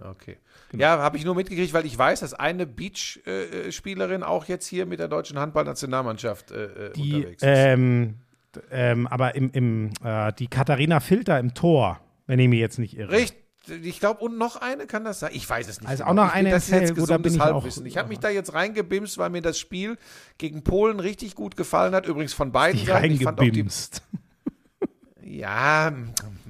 Okay. Genau. Ja, habe ich nur mitgekriegt, weil ich weiß, dass eine Beach-Spielerin auch jetzt hier mit der deutschen Handballnationalmannschaft äh, äh, Die, unterwegs ist. ähm, ähm, aber im, im äh, die Katharina Filter im Tor, wenn ich mich jetzt nicht irre. Richtig. Ich glaube, und noch eine kann das sein. Ich weiß es nicht. Also genau. auch noch ich eine das ist jetzt gesundes ich Halbwissen. Ich habe mich da jetzt reingebimst, weil mir das Spiel gegen Polen richtig gut gefallen hat. Übrigens von beiden Die Seiten. Ich reingebimst. ja,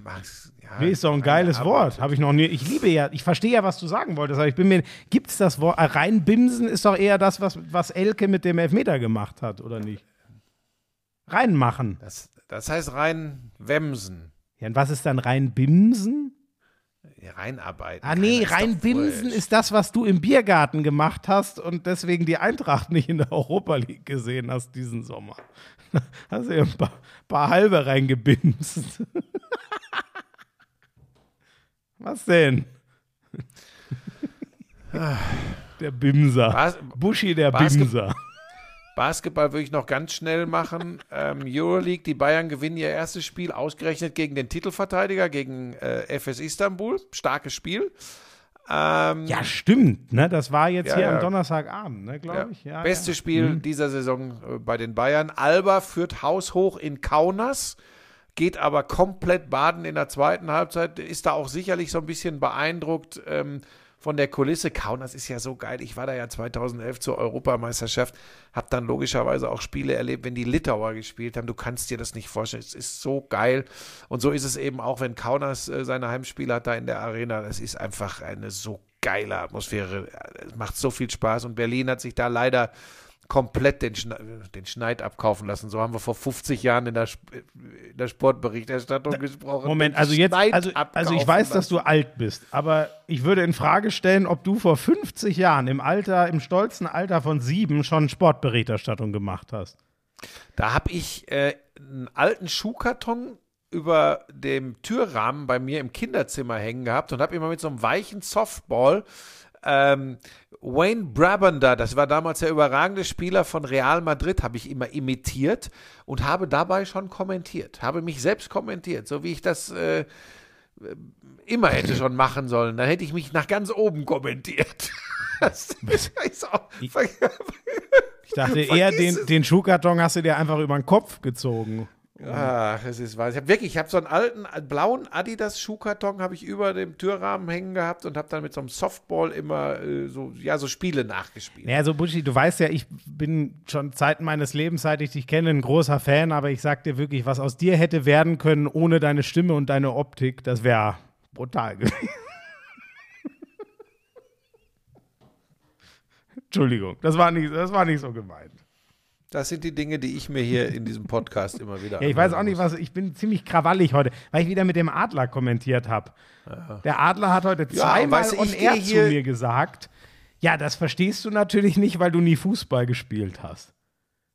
Max, ja, Nee, ist doch ein geiles Arbeit. Wort. Habe ich noch nie. Ich liebe ja, ich verstehe ja, was du sagen wolltest, aber ich bin mir. Gibt es das Wort? Äh, reinbimsen ist doch eher das, was, was Elke mit dem Elfmeter gemacht hat, oder nicht? Reinmachen. Das, das heißt rein Wemsen. Ja, und was ist dann reinbimsen? Reinarbeiten. Ah, nee, reinbimsen ist das, was du im Biergarten gemacht hast und deswegen die Eintracht nicht in der Europa League gesehen hast diesen Sommer. Hast du ja ein paar, paar halbe reingebimst. Was denn? Der Bimser. Bas Buschi der Basket- Bimser. Basketball würde ich noch ganz schnell machen. Ähm, Euroleague, die Bayern gewinnen ihr erstes Spiel ausgerechnet gegen den Titelverteidiger, gegen äh, FS Istanbul. Starkes Spiel. Ähm, Ja, stimmt. Ne? Das war jetzt Ja, hier ja. am Donnerstagabend, ne, glaube ja. ich. Ja, Beste. Spiel dieser Saison äh, bei den Bayern. Alba führt haushoch in Kaunas, geht aber komplett baden in der zweiten Halbzeit. Ist da auch sicherlich so ein bisschen beeindruckt ähm, von der Kulisse. Kaunas ist ja so geil. Ich war da ja 2011 zur Europameisterschaft, habe dann logischerweise auch Spiele erlebt, wenn die Litauer gespielt haben. Du kannst dir das nicht vorstellen. Es ist so geil. Und so ist es eben auch, wenn Kaunas äh, seine Heimspiele hat da in der Arena. Das ist einfach eine so geile Atmosphäre. Es macht so viel Spaß. Und Berlin hat sich da leider komplett den, Schne den Schneid abkaufen lassen. So haben wir vor 50 Jahren in der, in der Sportberichterstattung gesprochen. Moment, also jetzt, Schneid also, also ich weiß, dass lassen. du alt bist, aber ich würde in Frage stellen, ob du vor 50 Jahren im Alter, im stolzen Alter von sieben schon Sportberichterstattung gemacht hast. Da habe ich äh, einen alten Schuhkarton über dem Türrahmen bei mir im Kinderzimmer hängen gehabt und habe immer mit so einem weichen Softball ähm, Wayne Brabander, das war damals der überragende Spieler von Real Madrid, habe ich immer imitiert und habe dabei schon kommentiert, habe mich selbst kommentiert, so wie ich das äh, immer hätte schon machen sollen. Dann hätte ich mich nach ganz oben kommentiert. Das ist auch, Ich dachte eher, den, den Schuhkarton hast du dir einfach über den Kopf gezogen. Ach, es ist wahr. Ich habe wirklich, ich habe so einen alten blauen Adidas Schuhkarton habe ich über dem Türrahmen hängen gehabt und habe dann mit so einem Softball immer äh, so ja so Spiele nachgespielt. Naja, so Buschi, du weißt ja, ich bin schon Zeiten meines Lebens, seit ich dich kenne, ein großer Fan, aber ich sag dir wirklich, was aus dir hätte werden können ohne deine Stimme und deine Optik, das wäre brutal gewesen. Entschuldigung, das war, nicht, das war nicht so gemeint. Das sind die Dinge, die ich mir hier in diesem Podcast immer wieder. Ja, ich weiß auch nicht, was. Ich bin ziemlich krawallig heute, weil ich wieder mit dem Adler kommentiert habe. Der Adler hat heute Ja, zweimal du, on air zu mir gesagt: Ja, das verstehst du natürlich nicht, weil du nie Fußball gespielt hast.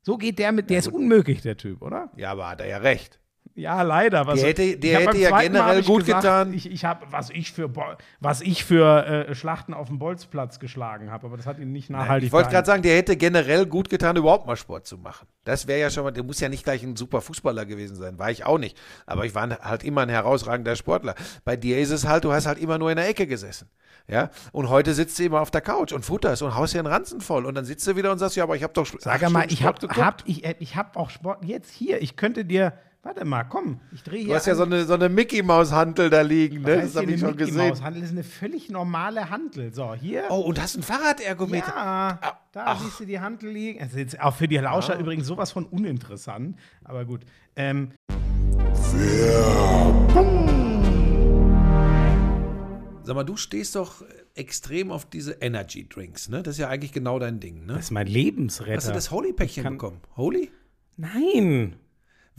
So geht der mit, der ist unmöglich, der Typ, oder? Ja, aber hat er ja recht. Ja, leider. Was, Der hätte- ich der hätte ja generell gut getan. Ich, ich habe, was ich für, was ich für äh, Schlachten auf dem Bolzplatz geschlagen habe, aber das hat ihn nicht nachhaltig Ich wollte gerade sagen, der hätte generell gut getan, überhaupt mal Sport zu machen. Das wäre ja schon mal, der muss ja nicht gleich ein super Fußballer gewesen sein, war ich auch nicht. Aber ich war halt immer ein herausragender Sportler. Bei dir ist es halt, du hast halt immer nur in der Ecke gesessen. Ja, und heute sitzt du immer auf der Couch und futterst und haust dir einen Ranzen voll und dann sitzt du wieder und sagst, ja, aber ich habe doch Sag acht mal, ich habe Sport hab, ich, äh, ich hab auch Sport jetzt hier. Ich könnte dir, warte mal, komm, ich drehe hier. Du hast ja so eine, so eine Mickey-Maus-Hantel da liegen, ne? Das Das habe ich schon gesehen. Handel ist eine völlig normale Handel. So, hier. Oh, und hast ein Fahrradergometer. ja, da siehst du die Handel liegen. Also jetzt auch für die Lauscher Ah. übrigens sowas von uninteressant. Aber gut. Ähm, Sag mal, du stehst doch extrem auf diese Energy Drinks, ne? Das ist ja eigentlich genau dein Ding, ne? das ist mein Lebensretter. Hast du das Holy-Päckchen bekommen? Holy? Nein.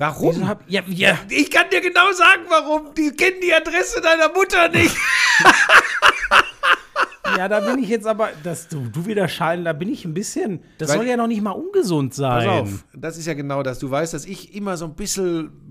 Warum? Hab, ja, ja. Ich kann dir genau sagen, warum. Die kennen die Adresse deiner Mutter nicht. ja, da bin ich jetzt aber, dass du, du wieder schallen, da bin ich ein bisschen, das Weil- soll ja noch nicht mal ungesund sein. Pass auf, das ist ja genau das. Du weißt, dass ich immer so ein bisschen,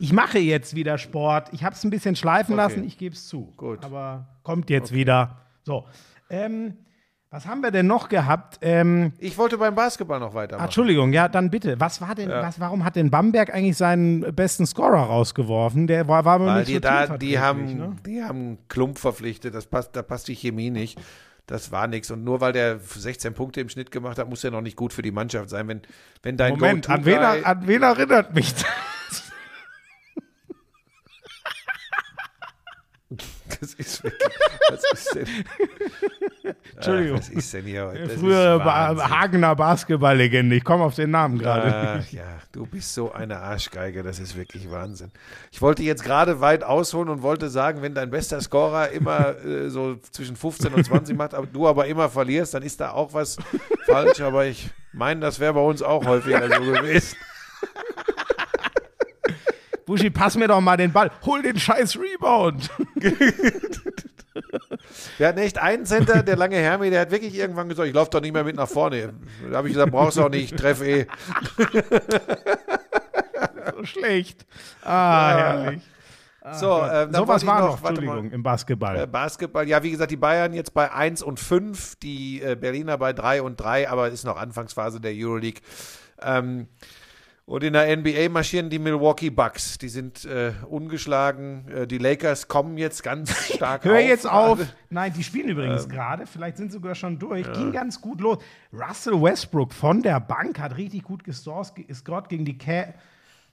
Ich mache jetzt wieder Sport. Ich habe es ein bisschen schleifen Okay. lassen, ich gebe es zu. Gut. Aber kommt jetzt wieder. So. Ähm, was haben wir denn noch gehabt? Ähm, Ich wollte beim Basketball noch weitermachen. Entschuldigung, ja, dann bitte. Was war denn, was, warum hat denn Bamberg eigentlich seinen besten Scorer rausgeworfen? Der war, war Weil nicht die, so da, die, haben, ne? die haben Klump verpflichtet, das passt, da passt die Chemie nicht. Das war nichts. Und nur weil der 16 Punkte im Schnitt gemacht hat, muss er noch nicht gut für die Mannschaft sein. Wenn, wenn dein Moment, an wen, an wen erinnert mich das? Das ist wirklich. Was ist denn, Entschuldigung. Ach, was ist denn hier heute? Das ist Frühere ba. Hagener Basketballlegende. Ich komme auf den Namen gerade. Ach, ja, du bist so eine Arschgeige, das ist wirklich Wahnsinn. Ich wollte jetzt gerade weit ausholen und wollte sagen, wenn dein bester Scorer immer äh, so zwischen 15 und 20 macht, aber du aber immer verlierst, dann ist da auch was falsch. Aber ich meine, das wäre bei uns auch häufiger so gewesen. Buschi, pass mir doch mal den Ball. Hol den scheiß Rebound. Wir hatten echt einen Center, der lange Hermi, der hat wirklich irgendwann gesagt, ich laufe doch nicht mehr mit nach vorne. Da habe ich gesagt, brauchst du auch nicht, ich treffe eh. so schlecht. Ah, herrlich. So, ähm, So was war noch, mal. Entschuldigung, im Basketball. Äh, Basketball, ja, wie gesagt, die Bayern jetzt bei 1 und 5, die äh, Berliner bei 3 und 3, aber ist noch Anfangsphase der Euroleague. Ähm, und in der NBA marschieren die Milwaukee Bucks. Die sind äh, ungeschlagen. Äh, die Lakers kommen jetzt ganz stark Hör auf. jetzt auf. gerade. Nein, die spielen übrigens Ähm. gerade. Vielleicht sind sie sogar schon durch. Ging ganz gut los. Russell Westbrook von der Bank hat richtig gut gescored gescored gegen die Cat.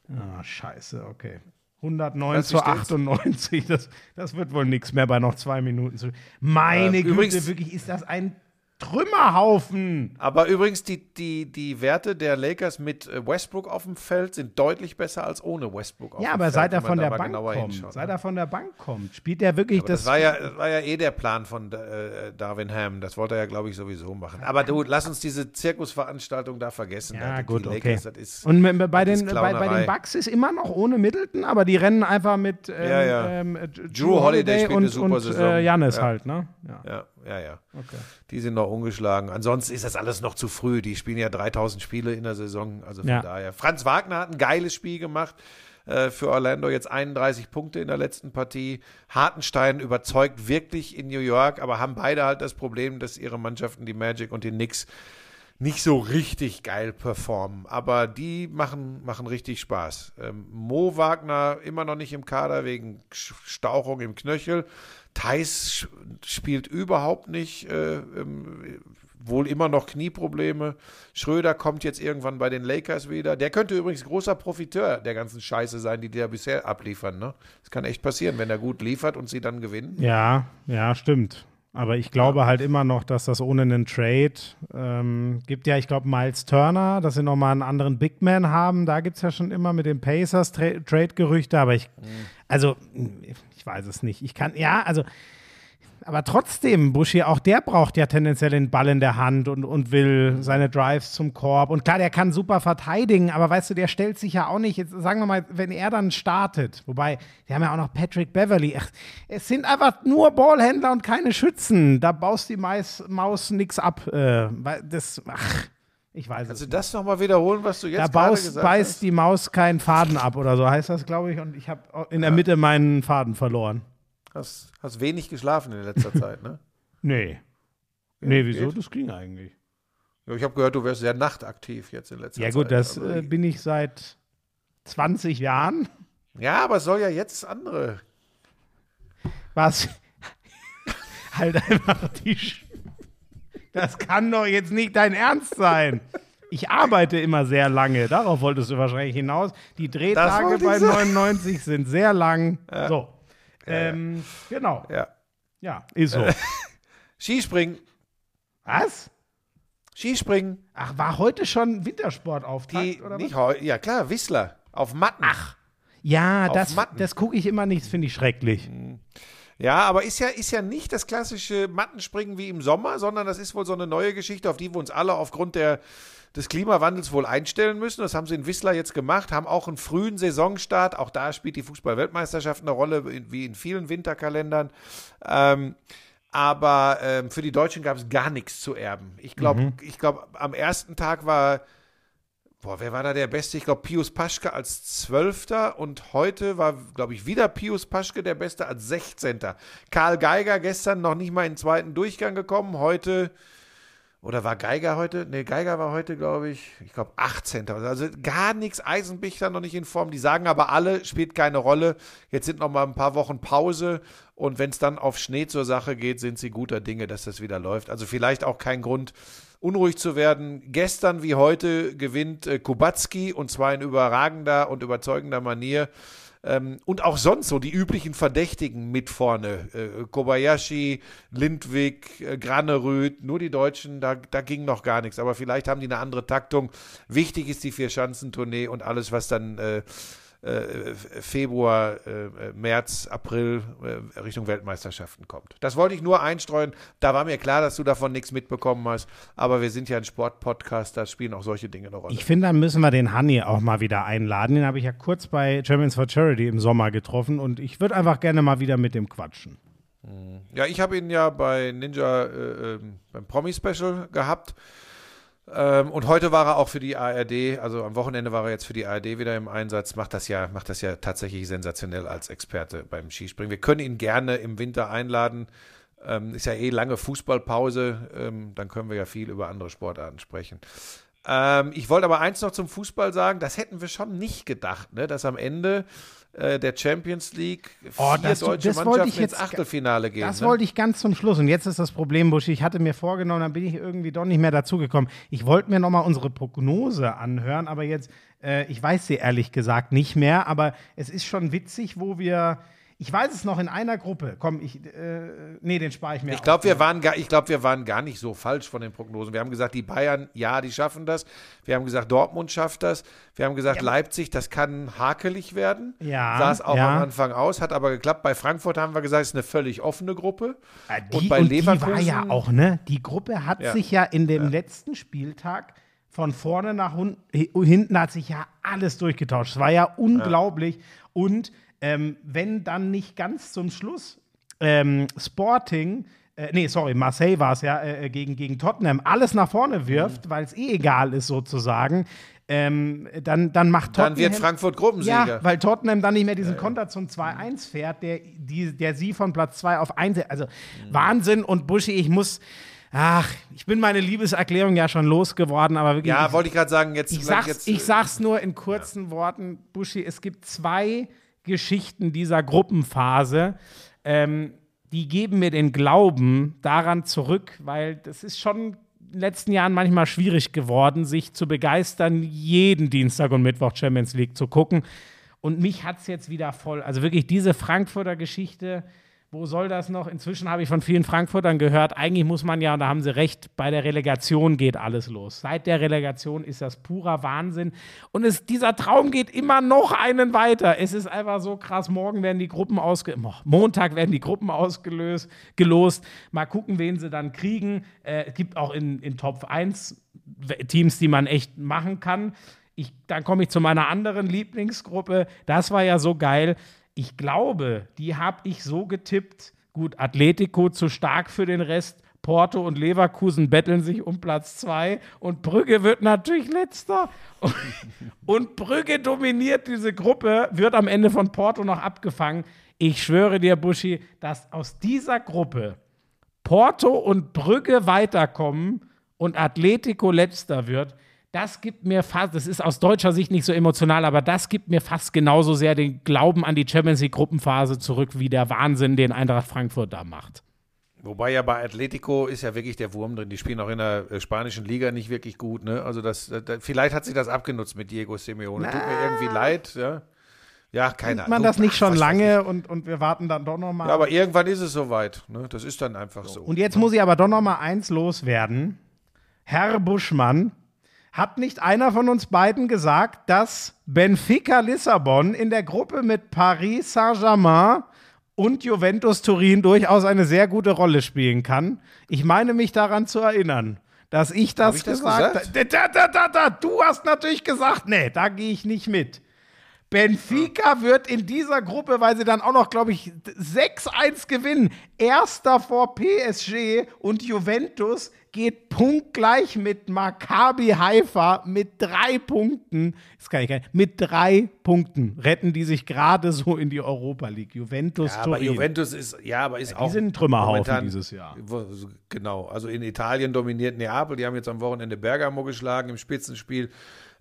Ah, scheiße, okay. 109 Weißt du, zu wie steht's? 98. Das, das wird wohl nichts mehr bei noch zwei Minuten. zu- Meine Ähm, Güte, wirklich ist das ein Trümmerhaufen. Aber übrigens, die, die, die Werte der Lakers mit äh, Westbrook auf dem Feld sind deutlich besser als ohne Westbrook auf Ja, dem aber Feld, seit er wenn man von der Bank kommt, hinschaut, seit ne? er von der Bank kommt, spielt er wirklich Aber das. das, war ja, das war ja eh der Plan von äh, Darwin Ham. Das wollte er ja, glaube ich, sowieso machen. Aber du, lass uns diese Zirkusveranstaltung da vergessen. ja, gut, okay. Lakers, das ist, Und bei den, ist bei, bei den Bucks ist immer noch ohne Middleton, aber die rennen einfach mit ähm, Ja, ja. Ähm, äh, Drew Holiday spielt und, eine super und Saison. äh, Janis Ja. halt, ne? Ja. Ja, ja. Okay. Die sind noch ungeschlagen. Ansonsten ist das alles noch zu früh. Die spielen ja 3000 Spiele in der Saison. Also von Ja. daher. Franz Wagner hat ein geiles Spiel gemacht. äh, Für Orlando jetzt 31 Punkte in der letzten Partie. Hartenstein überzeugt wirklich in New York, aber haben beide halt das Problem, dass ihre Mannschaften, die Magic und die Knicks, nicht so richtig geil performen. Aber die machen, machen richtig Spaß. Ähm, Mo Wagner immer noch nicht im Kader wegen Stauchung im Knöchel. Thais spielt überhaupt nicht, äh, ähm, wohl immer noch Knieprobleme. Schröder kommt jetzt irgendwann bei den Lakers wieder. Der könnte übrigens großer Profiteur der ganzen Scheiße sein, die die ja bisher abliefern. Ne? Das kann echt passieren, wenn er gut liefert und sie dann gewinnen. Ja, ja, stimmt. Aber ich glaube halt immer noch, dass das ohne einen Trade ähm, gibt ja, ich glaube, Miles Turner, dass sie nochmal einen anderen Big Man haben. Da gibt es ja schon immer mit den Pacers Tra Trade-Gerüchte, aber ich, also, ich weiß es nicht. Ich kann, ja, also, aber trotzdem, Buschi, auch der braucht ja tendenziell den Ball in der Hand und, und will seine Drives zum Korb. Und klar, der kann super verteidigen, aber weißt du, der stellt sich ja auch nicht, jetzt sagen wir mal, wenn er dann startet, wobei, wir haben ja auch noch Patrick Beverly. Ach, es sind einfach nur Ballhändler und keine Schützen. Da baust die Mais, Maus nix ab. Äh, das, ach, ich weiß Kannst es du das nochmal wiederholen, was du jetzt da baust, gesagt beißt hast? die Maus keinen Faden ab oder so heißt das, glaube ich. Und ich habe in der Mitte meinen Faden verloren. Hast, hast wenig geschlafen in letzter Zeit, ne? Nee. Nee, wieso? geht. Das ging eigentlich. Ja, ich habe gehört, du wärst sehr nachtaktiv jetzt in letzter Ja, Zeit. gut, das Also, bin ich seit 20 Jahren. ja, aber es soll ja jetzt andere. Was? halt einfach die. Sch das kann doch jetzt nicht dein Ernst sein. Ich arbeite immer sehr lange. Darauf wolltest du wahrscheinlich hinaus. Die Drehtage bei sagen. 99 sind sehr lang. So. Ähm, genau. Ja. Ja, ist so. Skispringen. Was? Skispringen. Ach, war heute schon Wintersportauftakt Die, oder nicht was? heu, ja klar, Whistler. Auf Matten. Ach. Ja, Auf das, Matten. das gucke ich immer nicht, das finde ich schrecklich. Ja, aber ist ja, ist ja nicht das klassische Mattenspringen wie im Sommer, sondern das ist wohl so eine neue Geschichte, auf die wir uns alle aufgrund der, des Klimawandels wohl einstellen müssen. Das haben sie in Wissler jetzt gemacht, haben auch einen frühen Saisonstart. Auch da spielt die Fußball-Weltmeisterschaft eine Rolle, wie in vielen Winterkalendern. Ähm, aber ähm, für die Deutschen gab es gar nichts zu erben. Ich glaube, ich glaube, am ersten Tag war Boah, wer war da der Beste? Ich glaube, Pius Paschke als Zwölfter und heute war, glaube ich, wieder Pius Paschke der Beste als Sechzehnter. Karl Geiger gestern noch nicht mal in den zweiten Durchgang gekommen, heute, oder war Geiger heute? Ne, Geiger war heute, glaube ich, ich glaube, 18. Also gar nichts, Eisenbichler noch nicht in Form. Die sagen aber alle, spielt keine Rolle. Jetzt sind noch mal ein paar Wochen Pause und wenn es dann auf Schnee zur Sache geht, sind sie guter Dinge, dass das wieder läuft. Also vielleicht auch kein Grund, unruhig zu werden. Gestern wie heute gewinnt äh, Kubacki und zwar in überragender und überzeugender Manier. Ähm, und auch sonst so die üblichen Verdächtigen mit vorne. Äh, Kobayashi, Lindwig, äh, Granerüth, nur die Deutschen, da, da ging noch gar nichts. Aber vielleicht haben die eine andere Taktung. Wichtig ist die Vier-Schanzentournee und alles, was dann äh, äh, Februar, äh, März, April äh, Richtung Weltmeisterschaften kommt. Das wollte ich nur einstreuen. Da war mir klar, dass du davon nichts mitbekommen hast. Aber wir sind ja ein Sportpodcast, da spielen auch solche Dinge eine Rolle. Ich finde, dann müssen wir den Hanni auch mal wieder einladen. Den habe ich ja kurz bei Champions for Charity im Sommer getroffen und ich würde einfach gerne mal wieder mit dem quatschen. Ja, ich habe ihn ja bei Ninja äh, ähm, beim Promi-Special gehabt. Ähm, und heute war er auch für die ARD, also am Wochenende war er jetzt für die ARD wieder im Einsatz. Macht das ja, macht das ja tatsächlich sensationell als Experte beim Skispringen. Wir können ihn gerne im Winter einladen. Ähm, ist ja eh lange Fußballpause, ähm, dann können wir ja viel über andere Sportarten sprechen. Ähm, ich wollte aber eins noch zum Fußball sagen, das hätten wir schon nicht gedacht, ne? dass am Ende äh, der Champions League vier Oh, das- deutsche das wollte Mannschaften ich jetzt- ins Achtelfinale gehen. Das ne? wollte ich ganz zum Schluss. Und jetzt ist das Problem, Buschi, ich hatte mir vorgenommen, dann bin ich irgendwie doch nicht mehr dazugekommen. Ich wollte mir nochmal unsere Prognose anhören, aber jetzt, äh, ich weiß sie ehrlich gesagt nicht mehr, aber es ist schon witzig, wo wir. Ich weiß es noch in einer Gruppe. Komm, ich. Äh, nee, den spare ich mir Ich glaube, wir, waren gar- ich glaub, wir waren gar nicht so falsch von den Prognosen. Wir haben gesagt, die Bayern, ja, die schaffen das. Wir haben gesagt, Dortmund schafft das. Wir haben gesagt, Leipzig, das kann hakelig werden. Ja, Sah es auch ja. am Anfang aus, hat aber geklappt. Bei Frankfurt haben wir gesagt, es ist eine völlig offene Gruppe. Äh, Die, und bei und Leverkusen. die war ja auch, ne? Die Gruppe hat Ja. sich ja in dem letzten Spieltag von vorne nach hun hinten hat sich ja alles durchgetauscht. Es war ja unglaublich. Und ähm, wenn dann nicht ganz zum Schluss ähm, Sporting, äh, nee, sorry, Marseille war es ja, äh, gegen, gegen Tottenham, alles nach vorne wirft, Mhm. weil es eh egal ist sozusagen, ähm, dann, dann macht Tottenham. Dann wird Frankfurt Gruppensieger. Ja, weil Tottenham dann nicht mehr diesen Konter zum 2-1 fährt, der, die, der sie von Platz 2 auf 1. Also Mhm. Wahnsinn und Buschi, ich muss. Ach, ich bin meine Liebeserklärung ja schon losgeworden, aber wirklich. ja, wollte ich gerade sagen, jetzt. ich, sag's, jetzt, ich sag's nur in kurzen Worten, Buschi, es gibt zwei Geschichten dieser Gruppenphase. Ähm, die geben mir den Glauben daran zurück, weil das ist schon in den letzten Jahren manchmal schwierig geworden, sich zu begeistern, jeden Dienstag und Mittwoch Champions League zu gucken. Und mich hat es jetzt wieder voll. Also wirklich diese Frankfurter Geschichte, wo soll das noch? Inzwischen habe ich von vielen Frankfurtern gehört, eigentlich muss man ja, und da haben sie recht, bei der Relegation geht alles los. Seit der Relegation ist das purer Wahnsinn. Und es, dieser Traum geht immer noch einen weiter. Es ist einfach so krass. Morgen werden die Gruppen ausge Mo- Montag werden die Gruppen ausgelöst, gelost. Mal gucken, wen sie dann kriegen. Äh, es gibt auch in, in Top 1 Teams, die man echt machen kann. Ich, dann komme ich zu meiner anderen Lieblingsgruppe. Das war ja so geil. Ich glaube, die habe ich so getippt. Gut, Atletico zu stark für den Rest. Porto und Leverkusen betteln sich um Platz zwei und Brügge wird natürlich letzter. Und, Brügge dominiert diese Gruppe, wird am Ende von Porto noch abgefangen. Ich schwöre dir, Buschi, dass aus dieser Gruppe Porto und Brügge weiterkommen und Atletico letzter wird, das gibt mir fast, das ist aus deutscher Sicht nicht so emotional, aber das gibt mir fast genauso sehr den Glauben an die Champions League Gruppenphase zurück, wie der Wahnsinn, den Eintracht Frankfurt da macht. Wobei ja bei Atletico ist ja wirklich der Wurm drin. Die spielen auch in der äh, spanischen Liga nicht wirklich gut. Ne? Also das, äh, da, vielleicht hat sich das abgenutzt mit Diego Simeone. Tut mir irgendwie leid. Ja, ja keine Sieht man Ahnung. das nicht schon lange und, und wir warten dann doch noch mal. ich. Ja, aber irgendwann ist es soweit. Ne? Das ist dann einfach so. Und jetzt muss ich aber doch noch mal eins loswerden. Herr Buschmann, Hat nicht einer von uns beiden gesagt, dass Benfica Lissabon in der Gruppe mit Paris Saint-Germain und Juventus Turin durchaus eine sehr gute Rolle spielen kann? Ich meine mich daran zu erinnern, dass ich das, ich das gesagt gesagt? habe. Da, da, da, du hast natürlich gesagt, nee, da gehe ich nicht mit. Benfica wird in dieser Gruppe, weil sie dann auch noch, glaube ich, 6-1 gewinnen. Erster vor PSG und Juventus geht punktgleich mit Maccabi Haifa mit drei Punkten. Das kann ich gar nicht. Mit drei Punkten retten die sich gerade so in die Europa League. Juventus Ja, aber. Juventus ist, ja, aber ist die auch. sind ein Trümmerhaufen momentan- dieses Jahr. Genau. Also in Italien dominiert Neapel. Die haben jetzt am Wochenende Bergamo geschlagen im Spitzenspiel.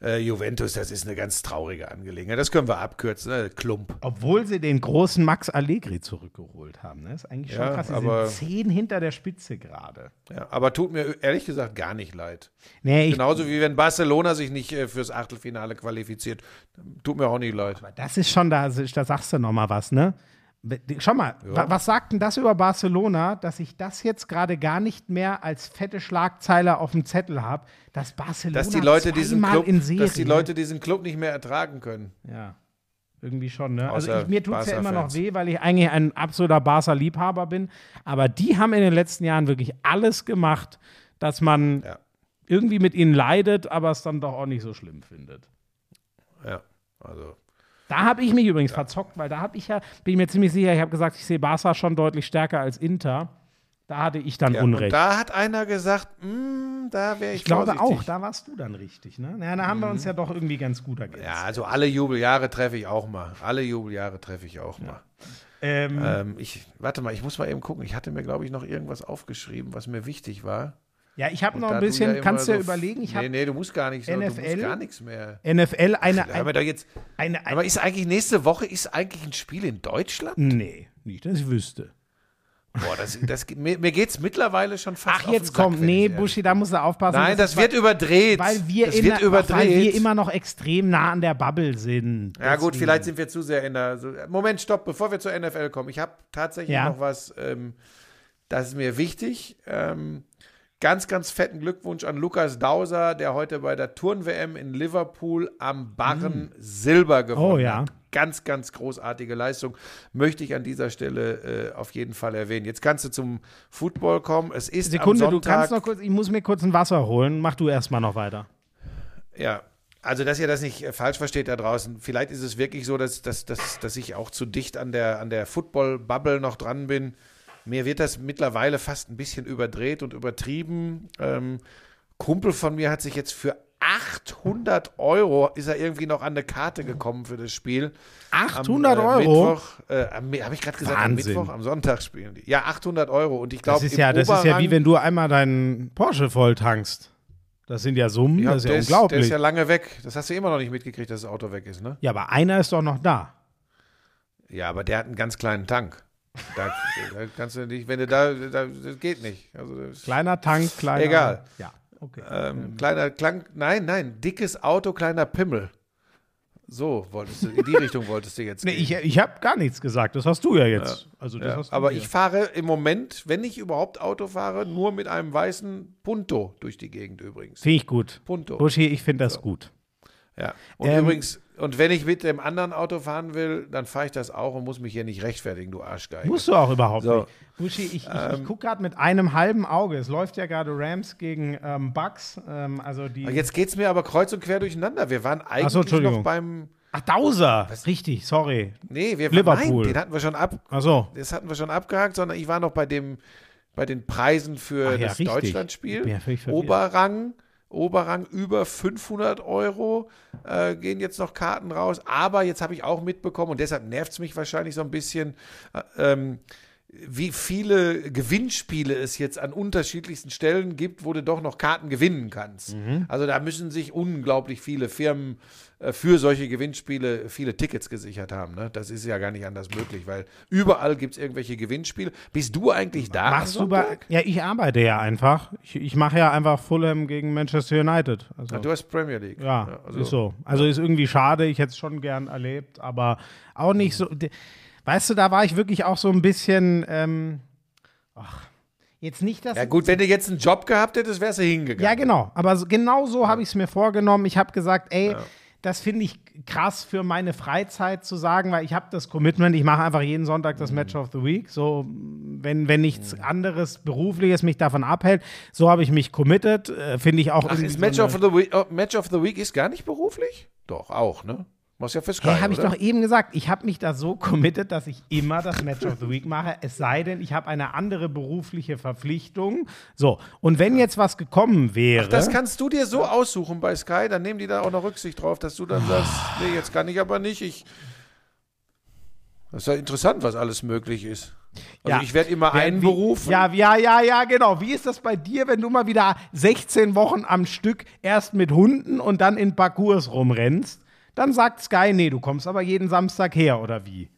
Äh, Juventus, das ist eine ganz traurige Angelegenheit. Das können wir abkürzen. Ne? Klump. Obwohl sie den großen Max Allegri zurückgeholt haben. Ne? Das ist eigentlich schon Ja, krass. Sie aber- sind zehn hinter der Spitze gerade. Ja, aber tut mir ehrlich gesagt gar nicht leid. Nee, Genauso wie wenn Barcelona sich nicht äh, fürs Achtelfinale qualifiziert. Tut mir auch nicht leid. Das ist schon, da, da sagst du noch mal was, ne? Schau mal, wa- was sagt denn das über Barcelona, dass ich das jetzt gerade gar nicht mehr als fette Schlagzeile auf dem Zettel habe, dass Barcelona Dass die Leute diesen Club, in Serie, dass die Leute diesen Club nicht mehr ertragen können. ja, irgendwie schon, ne? Also ich, mir tut es ja immer noch weh, weil ich eigentlich ein absoluter Barca-Liebhaber bin, aber die haben in den letzten Jahren wirklich alles gemacht, dass man Ja. irgendwie mit ihnen leidet, aber es dann doch auch nicht so schlimm findet. Ja, also. Da habe ich mich übrigens verzockt, weil da habe ich ja, bin ich mir ziemlich sicher, ich habe gesagt, ich sehe Barca schon deutlich stärker als Inter. Da hatte ich dann Ja, und Unrecht. da hat einer gesagt, "Mm, da wäre ich, ich glaube vorsichtig. auch, da warst du dann richtig, ne? Ja, da haben wir uns ja doch irgendwie ganz gut ergänzt. Ja, also alle Jubeljahre treffe ich auch mal. Alle Jubeljahre treffe ich auch mal. Ähm, Ähm, ich, warte mal, ich muss mal eben gucken. Ich hatte mir, glaube ich, noch irgendwas aufgeschrieben, was mir wichtig war. Ja, ich habe noch da ein bisschen, immer kannst du ja überlegen, ich Nee, habe nee, du musst gar nicht so, du NFL? musst gar nichts mehr. NFL eine, Da haben wir eine, jetzt, eine, aber ist eigentlich nächste Woche ist eigentlich ein Spiel in Deutschland? Nee, nicht, dass ich wüsste. Boah, das, das, mir, mir geht es mittlerweile schon fast Ach, jetzt kommt, nee, Buschi, da musst du aufpassen. Nein, das wird überdreht. weil wir, das wird der, überdreht. weil wir immer noch extrem nah an der Bubble sind. Ja, gut, Deswegen. vielleicht sind wir zu sehr in der. Moment, stopp, bevor wir zur NFL kommen. Ich habe tatsächlich Ja. noch was, ähm, das ist mir wichtig. Ähm, ganz, ganz fetten Glückwunsch an Lukas Dauser, der heute bei der Turn-WM in Liverpool am Barren Silber gewonnen Mm. Oh, ja. hat. Ganz, ganz großartige Leistung. Möchte ich an dieser Stelle äh, auf jeden Fall erwähnen. Jetzt kannst du zum Football kommen. Es ist Sekunde, am du Sonntag. kannst noch kurz, ich muss mir kurz ein Wasser holen. Mach du erstmal noch weiter. Ja, also dass ihr das nicht äh, falsch versteht da draußen. Vielleicht ist es wirklich so, dass, dass, dass, dass ich auch zu dicht an der, an der Football-Bubble noch dran bin. Mir wird das mittlerweile fast ein bisschen überdreht und übertrieben. Ähm, Kumpel von mir hat sich jetzt für 800 Euro, ist er irgendwie noch an eine Karte gekommen für das Spiel. 800 am, äh, Euro? Mittwoch, äh, habe ich gerade gesagt, Wahnsinn. am Mittwoch, am Sonntag spielen die. Ja, 800 Euro. Und ich Das glaube, ist ja, das ist ja wie wenn du einmal deinen Porsche voll tankst. Das sind ja Summen, ja, das ist ja ist, unglaublich. der ist ja lange weg. Das hast du immer noch nicht mitgekriegt, dass das Auto weg ist, ne? ja, aber einer ist doch noch da. Ja, aber der hat einen ganz kleinen Tank. Da, da kannst du nicht, wenn du da, da das geht nicht. Also Kleiner Tank, kleiner. Egal. Ja, okay. ähm, kleiner Klang, nein, nein, dickes Auto, kleiner Pimmel. So wolltest du, in die Richtung wolltest du jetzt nee, gehen. ich ich habe gar nichts gesagt. Das hast du ja jetzt. Also das ja, hast du aber hier. ich fahre im Moment, wenn ich überhaupt Auto fahre, nur mit einem weißen Punto durch die Gegend übrigens. Finde ich gut. Punto. Buschi, ich finde das gut. Ja. Und Ähm, übrigens, und wenn ich mit dem anderen Auto fahren will, dann fahre ich das auch und muss mich hier nicht rechtfertigen, du Arschgeige. Musst du auch überhaupt So. nicht. Buschi, ich, ich, Ähm, ich gucke gerade mit einem halben Auge. Es läuft ja gerade Rams gegen ähm, Bucks. Ähm, also die. Jetzt geht es mir aber kreuz und quer durcheinander. Wir waren eigentlich so, noch beim. Ach, Dauser. Richtig, sorry. Nee, wir Liverpool. Nein, den hatten wir schon ab. Ach so. Das hatten wir schon abgehakt, sondern ich war noch bei dem, bei den Preisen für Ach ja, das richtig. Deutschlandspiel. Ich bin ja. Oberrang, Oberrang über 500 Euro äh, gehen jetzt noch Karten raus. Aber jetzt habe ich auch mitbekommen und deshalb nervt es mich wahrscheinlich so ein bisschen. Äh, ähm, wie viele Gewinnspiele es jetzt an unterschiedlichsten Stellen gibt, wo du doch noch Karten gewinnen kannst. Mhm. Also da müssen sich unglaublich viele Firmen äh, für solche Gewinnspiele viele Tickets gesichert haben. Ne? Das ist ja gar nicht anders möglich, weil überall gibt es irgendwelche Gewinnspiele. Bist du eigentlich da? Machst du bei. Ja, ich arbeite ja einfach. Ich, ich mache ja einfach Fulham gegen Manchester United. Also, Ah, Du hast Premier League. ja, also, ist so. Also ist irgendwie schade. Ich hätte es schon gern erlebt, aber auch nicht so. de- Weißt du, da war ich wirklich auch so ein bisschen. Ähm, ach, Jetzt nicht, dass Ja gut, wenn du jetzt einen Job gehabt hättest, wärst du hingegangen. Ja, genau. Aber so, genau so habe ich es mir vorgenommen. Ich habe gesagt, ey, das finde ich krass für meine Freizeit zu sagen, weil ich habe das Commitment, ich mache einfach jeden Sonntag Mhm. das Match of the Week. So, wenn, wenn nichts anderes Berufliches mich davon abhält, so habe ich mich committed. Äh, finde ich auch Ach, ist so Match, eine- of the Week, oh, Match of the Week ist gar nicht beruflich? Doch, auch, ne? Machst ja für Sky, Hey, habe ich doch eben gesagt, ich habe mich da so committed, dass ich immer das Match of the Week mache, es sei denn, ich habe eine andere berufliche Verpflichtung. So, und wenn jetzt was gekommen wäre. Das kannst du dir so aussuchen bei Sky, dann nehmen die da auch noch Rücksicht drauf, dass du dann sagst, nee, jetzt kann ich aber nicht. Ich das ist ja interessant, was alles möglich ist. Also Ja. ich werde immer einberufen. Wie, ja, ja, ja, ja, genau. Wie ist das bei dir, wenn du mal wieder 16 Wochen am Stück erst mit Hunden und dann in Parcours rumrennst? Dann sagt Sky, nee, du kommst aber jeden Samstag her, oder wie?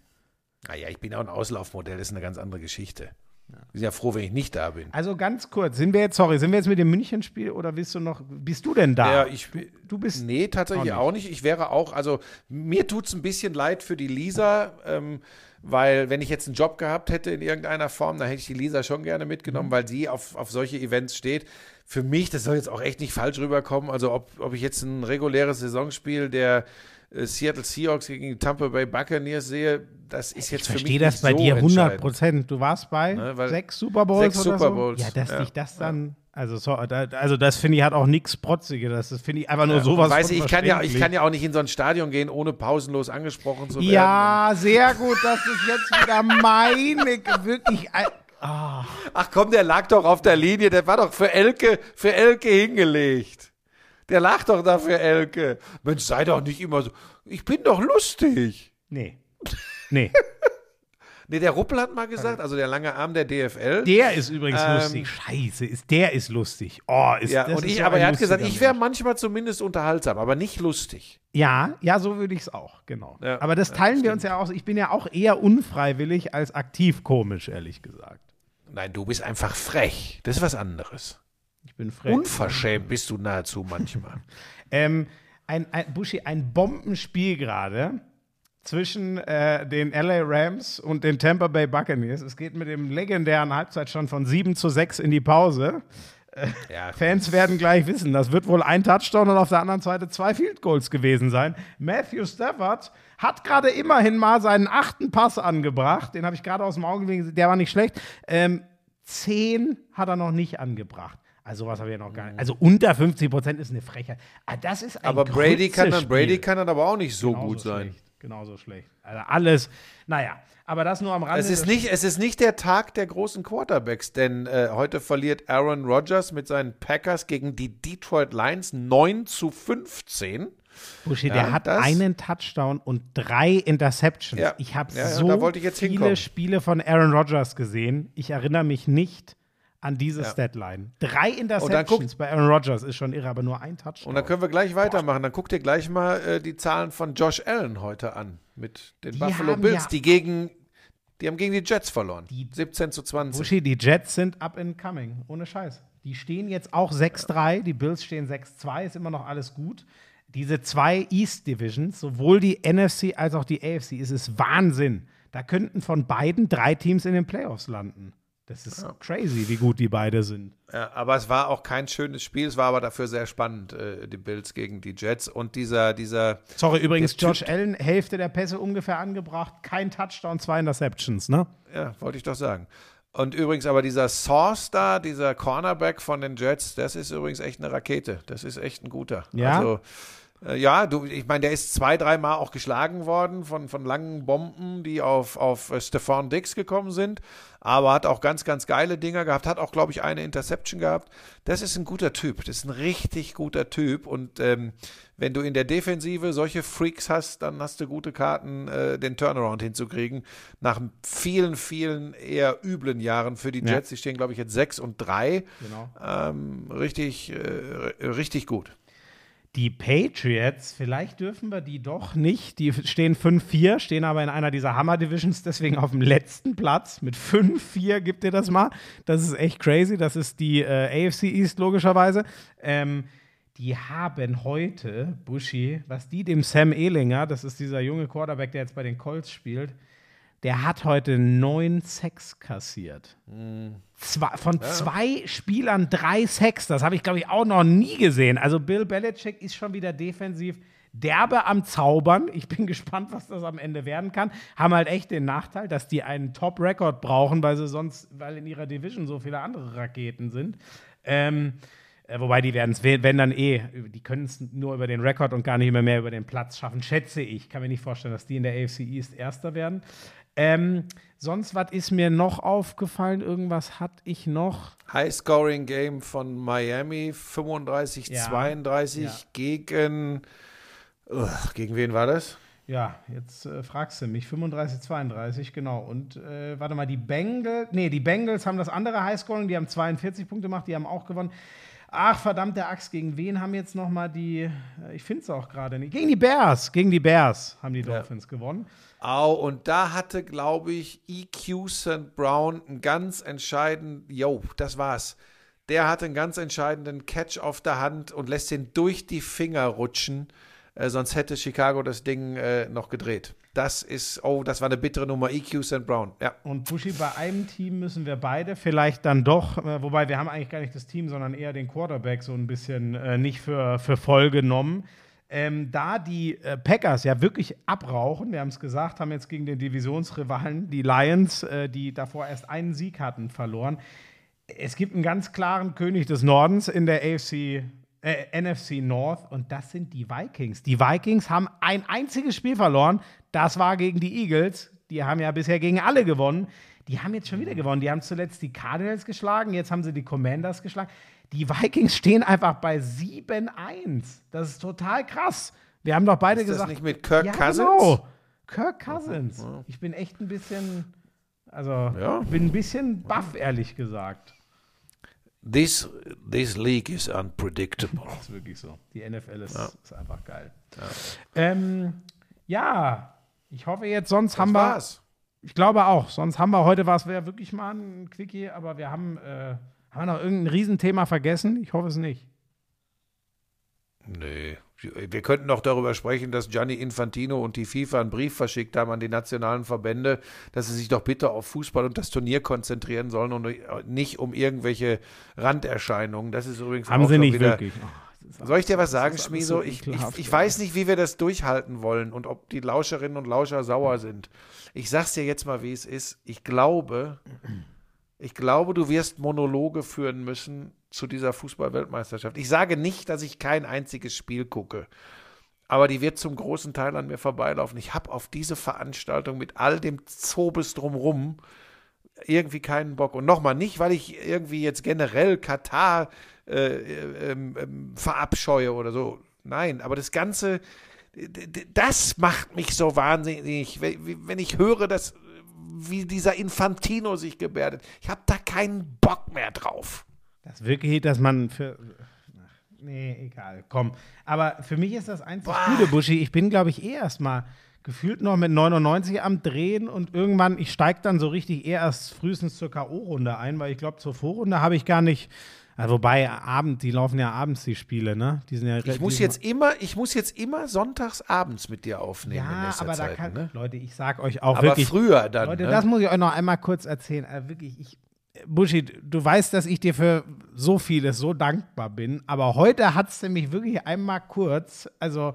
Naja, ich bin auch ein Auslaufmodell, das ist eine ganz andere Geschichte. Ich bin ja froh, wenn ich nicht da bin. Also ganz kurz, sind wir jetzt, sorry, sind wir jetzt mit dem Münchenspiel oder bist du noch, bist du denn da? Ja, ich du bist, Nee, tatsächlich Auch auch nicht. nicht. Ich wäre auch, also mir tut es ein bisschen leid für die Lisa, ähm, weil wenn ich jetzt einen Job gehabt hätte in irgendeiner Form, dann hätte ich die Lisa schon gerne mitgenommen, weil sie auf, auf solche Events steht. Für mich, das soll jetzt auch echt nicht falsch rüberkommen, also ob, ob ich jetzt ein reguläres Saisonspiel der äh, Seattle Seahawks gegen die Tampa Bay Buccaneers sehe, das ist jetzt ich für mich verstehe das bei so dir 100 entscheidend. Prozent. Du warst bei Ne, sechs Super Bowls Sechs oder Super so? Bowls, Ja, dass ja. dich das dann, also, so, also das finde ich hat auch nichts Protziges. Das, finde ich einfach nur sowas Weißt du, ich kann, ja, ich kann ja auch nicht in so ein Stadion gehen, ohne pausenlos angesprochen zu werden. Ja, sehr gut, das ist jetzt wieder meine, wirklich, ein- Ach komm, der lag doch auf der Linie, der war doch für Elke, für Elke hingelegt. Der lag doch da für Elke. Mensch, sei doch nicht immer so. Ich bin doch lustig. nee, nee. Nee, der Ruppel hat mal gesagt, also der lange Arm der DFL. Der ist übrigens Ähm, lustig. Scheiße, ist, der ist lustig. Oh, ist ja, das und ist ich, aber er hat gesagt, ich wäre manchmal zumindest unterhaltsam, aber nicht lustig. Ja, ja, so würde ich es auch, genau. Ja, aber das ja, teilen wir uns ja auch. Ich bin ja auch eher unfreiwillig als aktiv komisch, ehrlich gesagt. Nein, du bist einfach frech. Das ist was anderes. Ich bin frech. Unverschämt bist du nahezu manchmal. Ähm, ein, ein, Buschi, ein Bombenspiel gerade zwischen äh, den LA Rams und den Tampa Bay Buccaneers. Es geht mit dem legendären Halbzeitstand von 7 zu 6 in die Pause. Ja, Fans werden gleich wissen, das wird wohl ein Touchdown und auf der anderen Seite zwei Field Goals gewesen sein. Matthew Stafford hat gerade immerhin mal seinen achten Pass angebracht. Den habe ich gerade aus dem Auge gesehen, der war nicht schlecht. Ähm, zehn hat er noch nicht angebracht. Also was habe ich ja noch gar nicht. Also unter 50 Prozent ist eine Frechheit. Ah, das ist ein aber Brady kann, dann. Brady kann dann aber auch nicht so Genauso gut sein. Schlecht. Genauso schlecht. Also alles, naja, aber das nur am Rande. Es ist, nicht, es ist nicht der Tag der großen Quarterbacks, denn äh, heute verliert Aaron Rodgers mit seinen Packers gegen die Detroit Lions 9 zu 15. Buschi, Ja, der hat das- einen Touchdown und drei Interceptions. Ja. Ich habe Ja, ja, so ich viele hinkommen. Spiele von Aaron Rodgers gesehen. Ich erinnere mich nicht an diese Statline. Drei Interceptions bei Aaron Rodgers ist schon irre, aber nur ein Touchdown. Und dann können wir gleich weitermachen. Dann guck dir gleich mal äh, die Zahlen von Josh Allen heute an mit den Die Buffalo Bills, ja- die gegen die haben gegen die Jets verloren. 17 zu 20. Buschi, die Jets sind up and coming, ohne Scheiß. Die stehen jetzt auch 6-3, die Bills stehen 6-2, ist immer noch alles gut. Diese zwei East Divisions, sowohl die NFC als auch die AFC, ist es Wahnsinn. Da könnten von beiden drei Teams in den Playoffs landen. Das ist crazy, wie gut die beide sind. Ja, aber es war auch kein schönes Spiel, es war aber dafür sehr spannend, äh, die Bills gegen die Jets. Und dieser, dieser, Sorry, übrigens, Josh Typ- Allen, Hälfte der Pässe ungefähr angebracht, kein Touchdown, zwei Interceptions, ne? ja, wollte ich doch sagen. Und übrigens aber dieser Sauce da, dieser Cornerback von den Jets, das ist übrigens echt eine Rakete. Das ist echt ein guter. Ja? Also, äh, ja, du, ich meine, der ist zwei, dreimal auch geschlagen worden von, von langen Bomben, die auf, auf äh, Stefan Dix gekommen sind. Aber hat auch ganz, ganz geile Dinger gehabt. Hat auch, glaube ich, eine Interception gehabt. Das ist ein guter Typ. Das ist ein richtig guter Typ. Und ähm, wenn du in der Defensive solche Freaks hast, dann hast du gute Karten, äh, den Turnaround hinzukriegen. Nach vielen, vielen eher üblen Jahren für die Ja. Jets. Die stehen, glaube ich, jetzt sechs und drei. Genau. Ähm, richtig, äh, richtig gut. Die Patriots, vielleicht dürfen wir die doch nicht. Die stehen 5-4, stehen aber in einer dieser Hammer-Divisions, deswegen auf dem letzten Platz. Mit 5-4 gibt ihr das mal. Das ist echt crazy. Das ist die äh, AFC East, logischerweise. Ähm, die haben heute, Buschi, was die dem Sam Ehlinger, das ist dieser junge Quarterback, der jetzt bei den Colts spielt, der hat heute neun Sex kassiert. Zwei, von zwei Spielern drei Sex. Das habe ich, glaube ich, auch noch nie gesehen. Also Bill Belichick ist schon wieder defensiv derbe am Zaubern. Ich bin gespannt, was das am Ende werden kann. Haben halt echt den Nachteil, dass die einen Top-Record brauchen, weil sie sonst, weil in ihrer Division so viele andere Raketen sind. Ähm, äh, wobei die werden es, wenn dann eh, die können es nur über den Rekord und gar nicht mehr mehr über den Platz schaffen, schätze ich. Kann mir nicht vorstellen, dass die in der AFC East Erster werden. Ähm, sonst, was ist mir noch aufgefallen? Irgendwas hatte ich noch. High-Scoring-Game von Miami, 35-32 Ja. gegen. Ugh, gegen wen war das? Ja, jetzt äh, fragst du mich. 35, 32, genau. Und äh, warte mal, die Bengals, nee, die Bengals haben das andere Highscoring, die haben 42 Punkte gemacht, die haben auch gewonnen. Ach, verdammte Axt, gegen wen haben jetzt noch mal die, äh, ich finde es auch gerade nicht, gegen die Bears, gegen die Bears haben die Dolphins gewonnen. Au, und da hatte, glaube ich, EQ St. Brown einen ganz entscheidenden, yo, das war's. Der hatte einen ganz entscheidenden Catch auf der Hand und lässt den durch die Finger rutschen. Äh, sonst hätte Chicago das Ding äh, noch gedreht. Das ist, oh, das war eine bittere Nummer. EQ St. Brown. Ja. Und Buschi, bei einem Team müssen wir beide vielleicht dann doch, äh, wobei wir haben eigentlich gar nicht das Team, sondern eher den Quarterback so ein bisschen äh, nicht für, für voll genommen. Ähm, da die äh, Packers ja wirklich abrauchen, wir haben es gesagt, haben jetzt gegen den Divisionsrivalen, die Lions, äh, die davor erst einen Sieg hatten, verloren. Es gibt einen ganz klaren König des Nordens in der AFC, äh, NFC North und das sind die Vikings. Die Vikings haben ein einziges Spiel verloren, das war gegen die Eagles. Die haben ja bisher gegen alle gewonnen. Die haben jetzt schon wieder gewonnen. Die haben zuletzt die Cardinals geschlagen, jetzt haben sie die Commanders geschlagen. Die Vikings stehen einfach bei 7-1. Das ist total krass. Wir haben doch beide Ist das gesagt. nicht mit Kirk ja, Cousins? Genau. Kirk Cousins. Ich bin echt ein bisschen, also Ja. bin ein bisschen baff, ehrlich gesagt. This, this league is unpredictable. Das ist wirklich so. Die NFL ist, ist einfach geil. Ja. Ähm, ja, ich hoffe jetzt, sonst haben wir. war's. Ich glaube auch. Sonst haben wir heute was, wäre wirklich mal ein Quickie, aber wir haben, äh, haben wir noch irgendein Riesenthema vergessen? Ich hoffe es nicht. Nee. Wir könnten noch darüber sprechen, dass Gianni Infantino und die FIFA einen Brief verschickt haben an die nationalen Verbände, dass sie sich doch bitte auf Fußball und das Turnier konzentrieren sollen und nicht um irgendwelche Randerscheinungen. Das ist übrigens Haben auch sie nicht wieder, wirklich. Soll ich dir was sagen, Schmieso? so ich, ich, ich weiß nicht, wie wir das durchhalten wollen und ob die Lauscherinnen und Lauscher sauer sind. Ich sag's dir jetzt mal, wie es ist. Ich glaube, ich glaube, du wirst Monologe führen müssen zu dieser Fußball-Weltmeisterschaft. Ich sage nicht, dass ich kein einziges Spiel gucke. Aber die wird zum großen Teil an mir vorbeilaufen. Ich habe auf diese Veranstaltung mit all dem Zobes drumrum irgendwie keinen Bock. Und nochmal, nicht, weil ich irgendwie jetzt generell Katar äh, ähm, ähm, verabscheue oder so. Nein, aber das Ganze, das macht mich so wahnsinnig, wenn wenn ich höre, dass, wie dieser Infantino sich gebärdet. Ich habe da keinen Bock mehr drauf. Das wirklich, dass man für. Ach, nee, egal, komm. Aber für mich ist das einzig Gute, Buschi. Ich bin, glaube ich, eh erstmal gefühlt noch mit 99 am Drehen und irgendwann, ich steige dann so richtig eher erst frühestens zur K.O.-Runde ein, weil ich glaube, zur Vorrunde habe ich gar nicht. Also wobei, Abend, die laufen ja abends, die Spiele, ne? Die sind ja Ich muss jetzt immer, ich muss jetzt immer sonntags abends mit dir aufnehmen in Ja, aber da Zeit. kann. ne? Leute, ich sag euch auch Aber wirklich. früher dann. Leute, ne? das muss ich euch noch einmal kurz erzählen. Also wirklich, ich, Buschi, du weißt, dass ich dir für so vieles so dankbar bin, aber heute hat es nämlich wirklich einmal kurz, also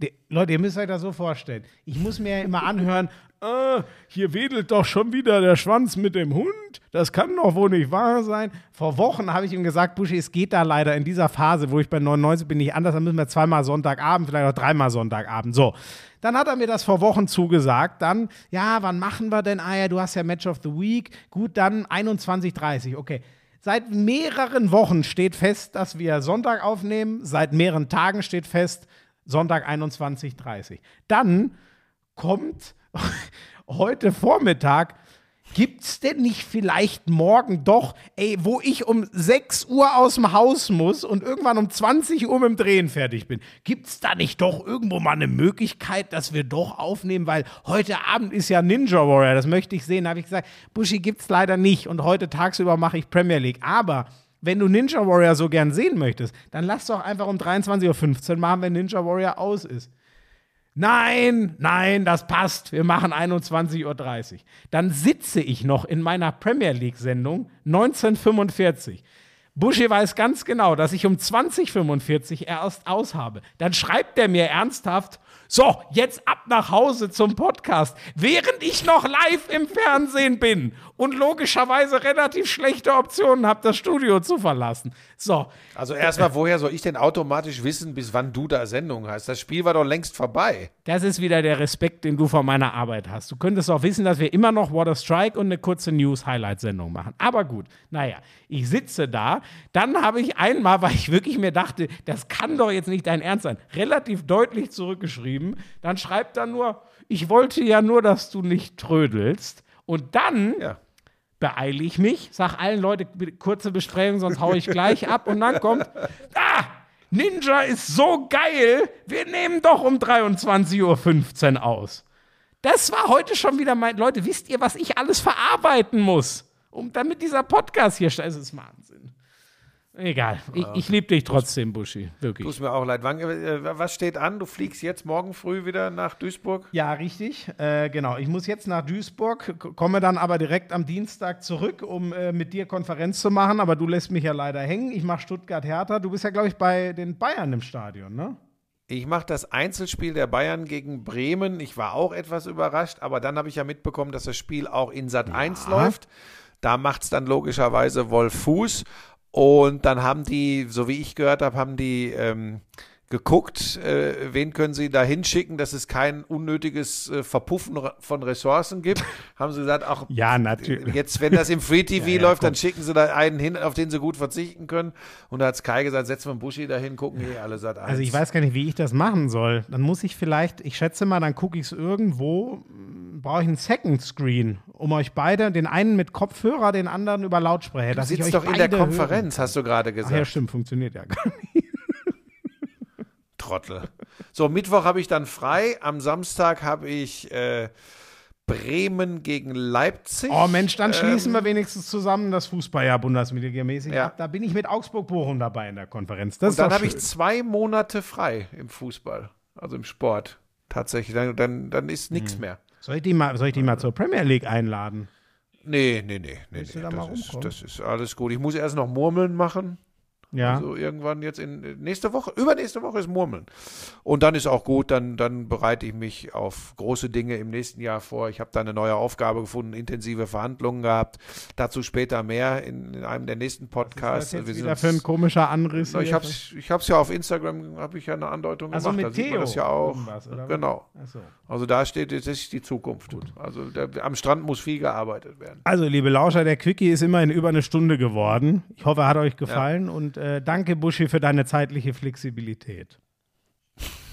die, Leute, ihr müsst euch das so vorstellen. Ich muss mir ja immer anhören, äh, hier wedelt doch schon wieder der Schwanz mit dem Hund. Das kann doch wohl nicht wahr sein. Vor Wochen habe ich ihm gesagt, Buschi, es geht da leider in dieser Phase, wo ich bei 99 bin, nicht anders. Dann müssen wir zweimal Sonntagabend, vielleicht auch dreimal Sonntagabend. So. Dann hat er mir das vor Wochen zugesagt. Dann, ja, wann machen wir denn? Ah ja, du hast ja Match of the Week. Gut, dann 21.30 Okay. Seit mehreren Wochen steht fest, dass wir Sonntag aufnehmen. Seit mehreren Tagen steht fest, Sonntag 21.30 Dann kommt heute Vormittag, gibt's denn nicht vielleicht morgen doch, ey, wo ich um 6 Uhr aus dem Haus muss und irgendwann um 20 Uhr mit dem Drehen fertig bin, gibt's da nicht doch irgendwo mal eine Möglichkeit, dass wir doch aufnehmen, weil heute Abend ist ja Ninja Warrior, das möchte ich sehen, habe ich gesagt, Buschi gibt's leider nicht. Und heute tagsüber mache ich Premier League, aber wenn du Ninja Warrior so gern sehen möchtest, dann lass doch einfach um 23.15 Uhr machen, wenn Ninja Warrior aus ist. Nein, nein, das passt. Wir machen 21.30 Uhr. Dann sitze ich noch in meiner Premier League-Sendung 1945. Buschi weiß ganz genau, dass ich um 2045 erst aus habe. Dann schreibt er mir ernsthaft, so, jetzt ab nach Hause zum Podcast, während ich noch live im Fernsehen bin und logischerweise relativ schlechte Optionen habe, das Studio zu verlassen. So, Also erstmal, woher soll ich denn automatisch wissen, bis wann du da Sendung hast? Das Spiel war doch längst vorbei. Das ist wieder der Respekt, den du vor meiner Arbeit hast. Du könntest auch wissen, dass wir immer noch Water Strike und eine kurze News-Highlight-Sendung machen. Aber gut, naja, ich sitze da. Dann habe ich einmal, weil ich wirklich mir dachte, das kann doch jetzt nicht dein Ernst sein, relativ deutlich zurückgeschrieben. Dann schreibt er nur, ich wollte ja nur, dass du nicht trödelst. Und dann Ja. Beeile ich mich, sag allen Leuten, bitte kurze Besprechung, sonst hau ich gleich ab und dann kommt, ah, Ninja ist so geil, wir nehmen doch um 23.15 Uhr aus. Das war heute schon wieder mein, Leute, wisst ihr, was ich alles verarbeiten muss, um damit dieser Podcast hier, es ist Wahnsinn. Egal, ich, ich liebe dich trotzdem, Buschi, wirklich. Tut mir auch leid. Wann, äh, was steht an? Du fliegst jetzt morgen früh wieder nach Duisburg? Ja, richtig. Äh, genau. Ich muss jetzt nach Duisburg, komme dann aber direkt am Dienstag zurück, um äh, mit dir Konferenz zu machen. Aber du lässt mich ja leider hängen. Ich mache Stuttgart-Hertha. Du bist ja, glaube ich, bei den Bayern im Stadion, ne? Ich mache das Einzelspiel der Bayern gegen Bremen. Ich war auch etwas überrascht, aber dann habe ich ja mitbekommen, dass das Spiel auch in Sat 1 läuft. Da macht es dann logischerweise Wolf Fuß. Und dann haben die, so wie ich gehört habe, haben die ähm, geguckt, äh, wen können sie da hinschicken, dass es kein unnötiges äh, Verpuffen von Ressourcen gibt. haben sie gesagt, auch Ja, natürlich. Jetzt, wenn das im Free TV Ja, ja, läuft, komm. dann schicken sie da einen hin, auf den sie gut verzichten können. Und da hat Sky gesagt, setzen wir einen Buschi dahin, gucken eh alle Sat 1. Also ich weiß gar nicht, wie ich das machen soll. Dann muss ich vielleicht, ich schätze mal, dann gucke ich es irgendwo, m, brauche ich einen Second Screen, um euch beide, den einen mit Kopfhörer, den anderen über Lautsprecher, Du sitzt doch in der beide hören Konferenz, hast du gerade Ach gesagt. ja, stimmt, funktioniert ja gar nicht. Trottel. So, Mittwoch habe ich dann frei. Am Samstag habe ich äh, Bremen gegen Leipzig. Oh Mensch, dann schließen Ähm, wir wenigstens zusammen das Fußballjahr Bundesliga-mäßig Ja. ab. Da bin ich mit Augsburg-Bochum dabei in der Konferenz. Das Und dann habe ich zwei Monate frei im Fußball, also im Sport. Tatsächlich, dann, dann, dann ist nichts mehr. Soll ich, die mal, soll ich die mal zur Premier League einladen? Nee, nee, nee, nee, nee das, ist, das ist alles gut. Ich muss erst noch Murmeln machen. Ja. Also irgendwann jetzt in nächste Woche, übernächste Woche ist Murmeln. Und dann ist auch gut, dann, dann bereite ich mich auf große Dinge im nächsten Jahr vor. Ich habe da eine neue Aufgabe gefunden, intensive Verhandlungen gehabt. Dazu später mehr in, in einem der nächsten Was Podcasts. ist jetzt sind wieder uns- für ein komischer Anriss? Ich habe es ich hab's ja auf Instagram, habe ich ja eine Andeutung Ach so, gemacht. mit da Theo das ja auch. was? Genau. So. Also da steht, das ist die Zukunft. Also da, am Strand muss viel gearbeitet werden. Also, liebe Lauscher, der Quickie ist immerhin über eine Stunde geworden. Ich hoffe, er hat euch gefallen und äh, danke, Buschi, für deine zeitliche Flexibilität.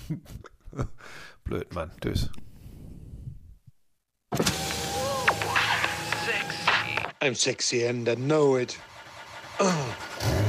Blöd, Mann. Tschüss. I'm sexy and I know it.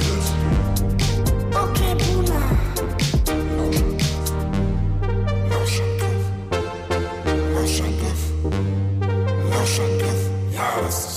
house.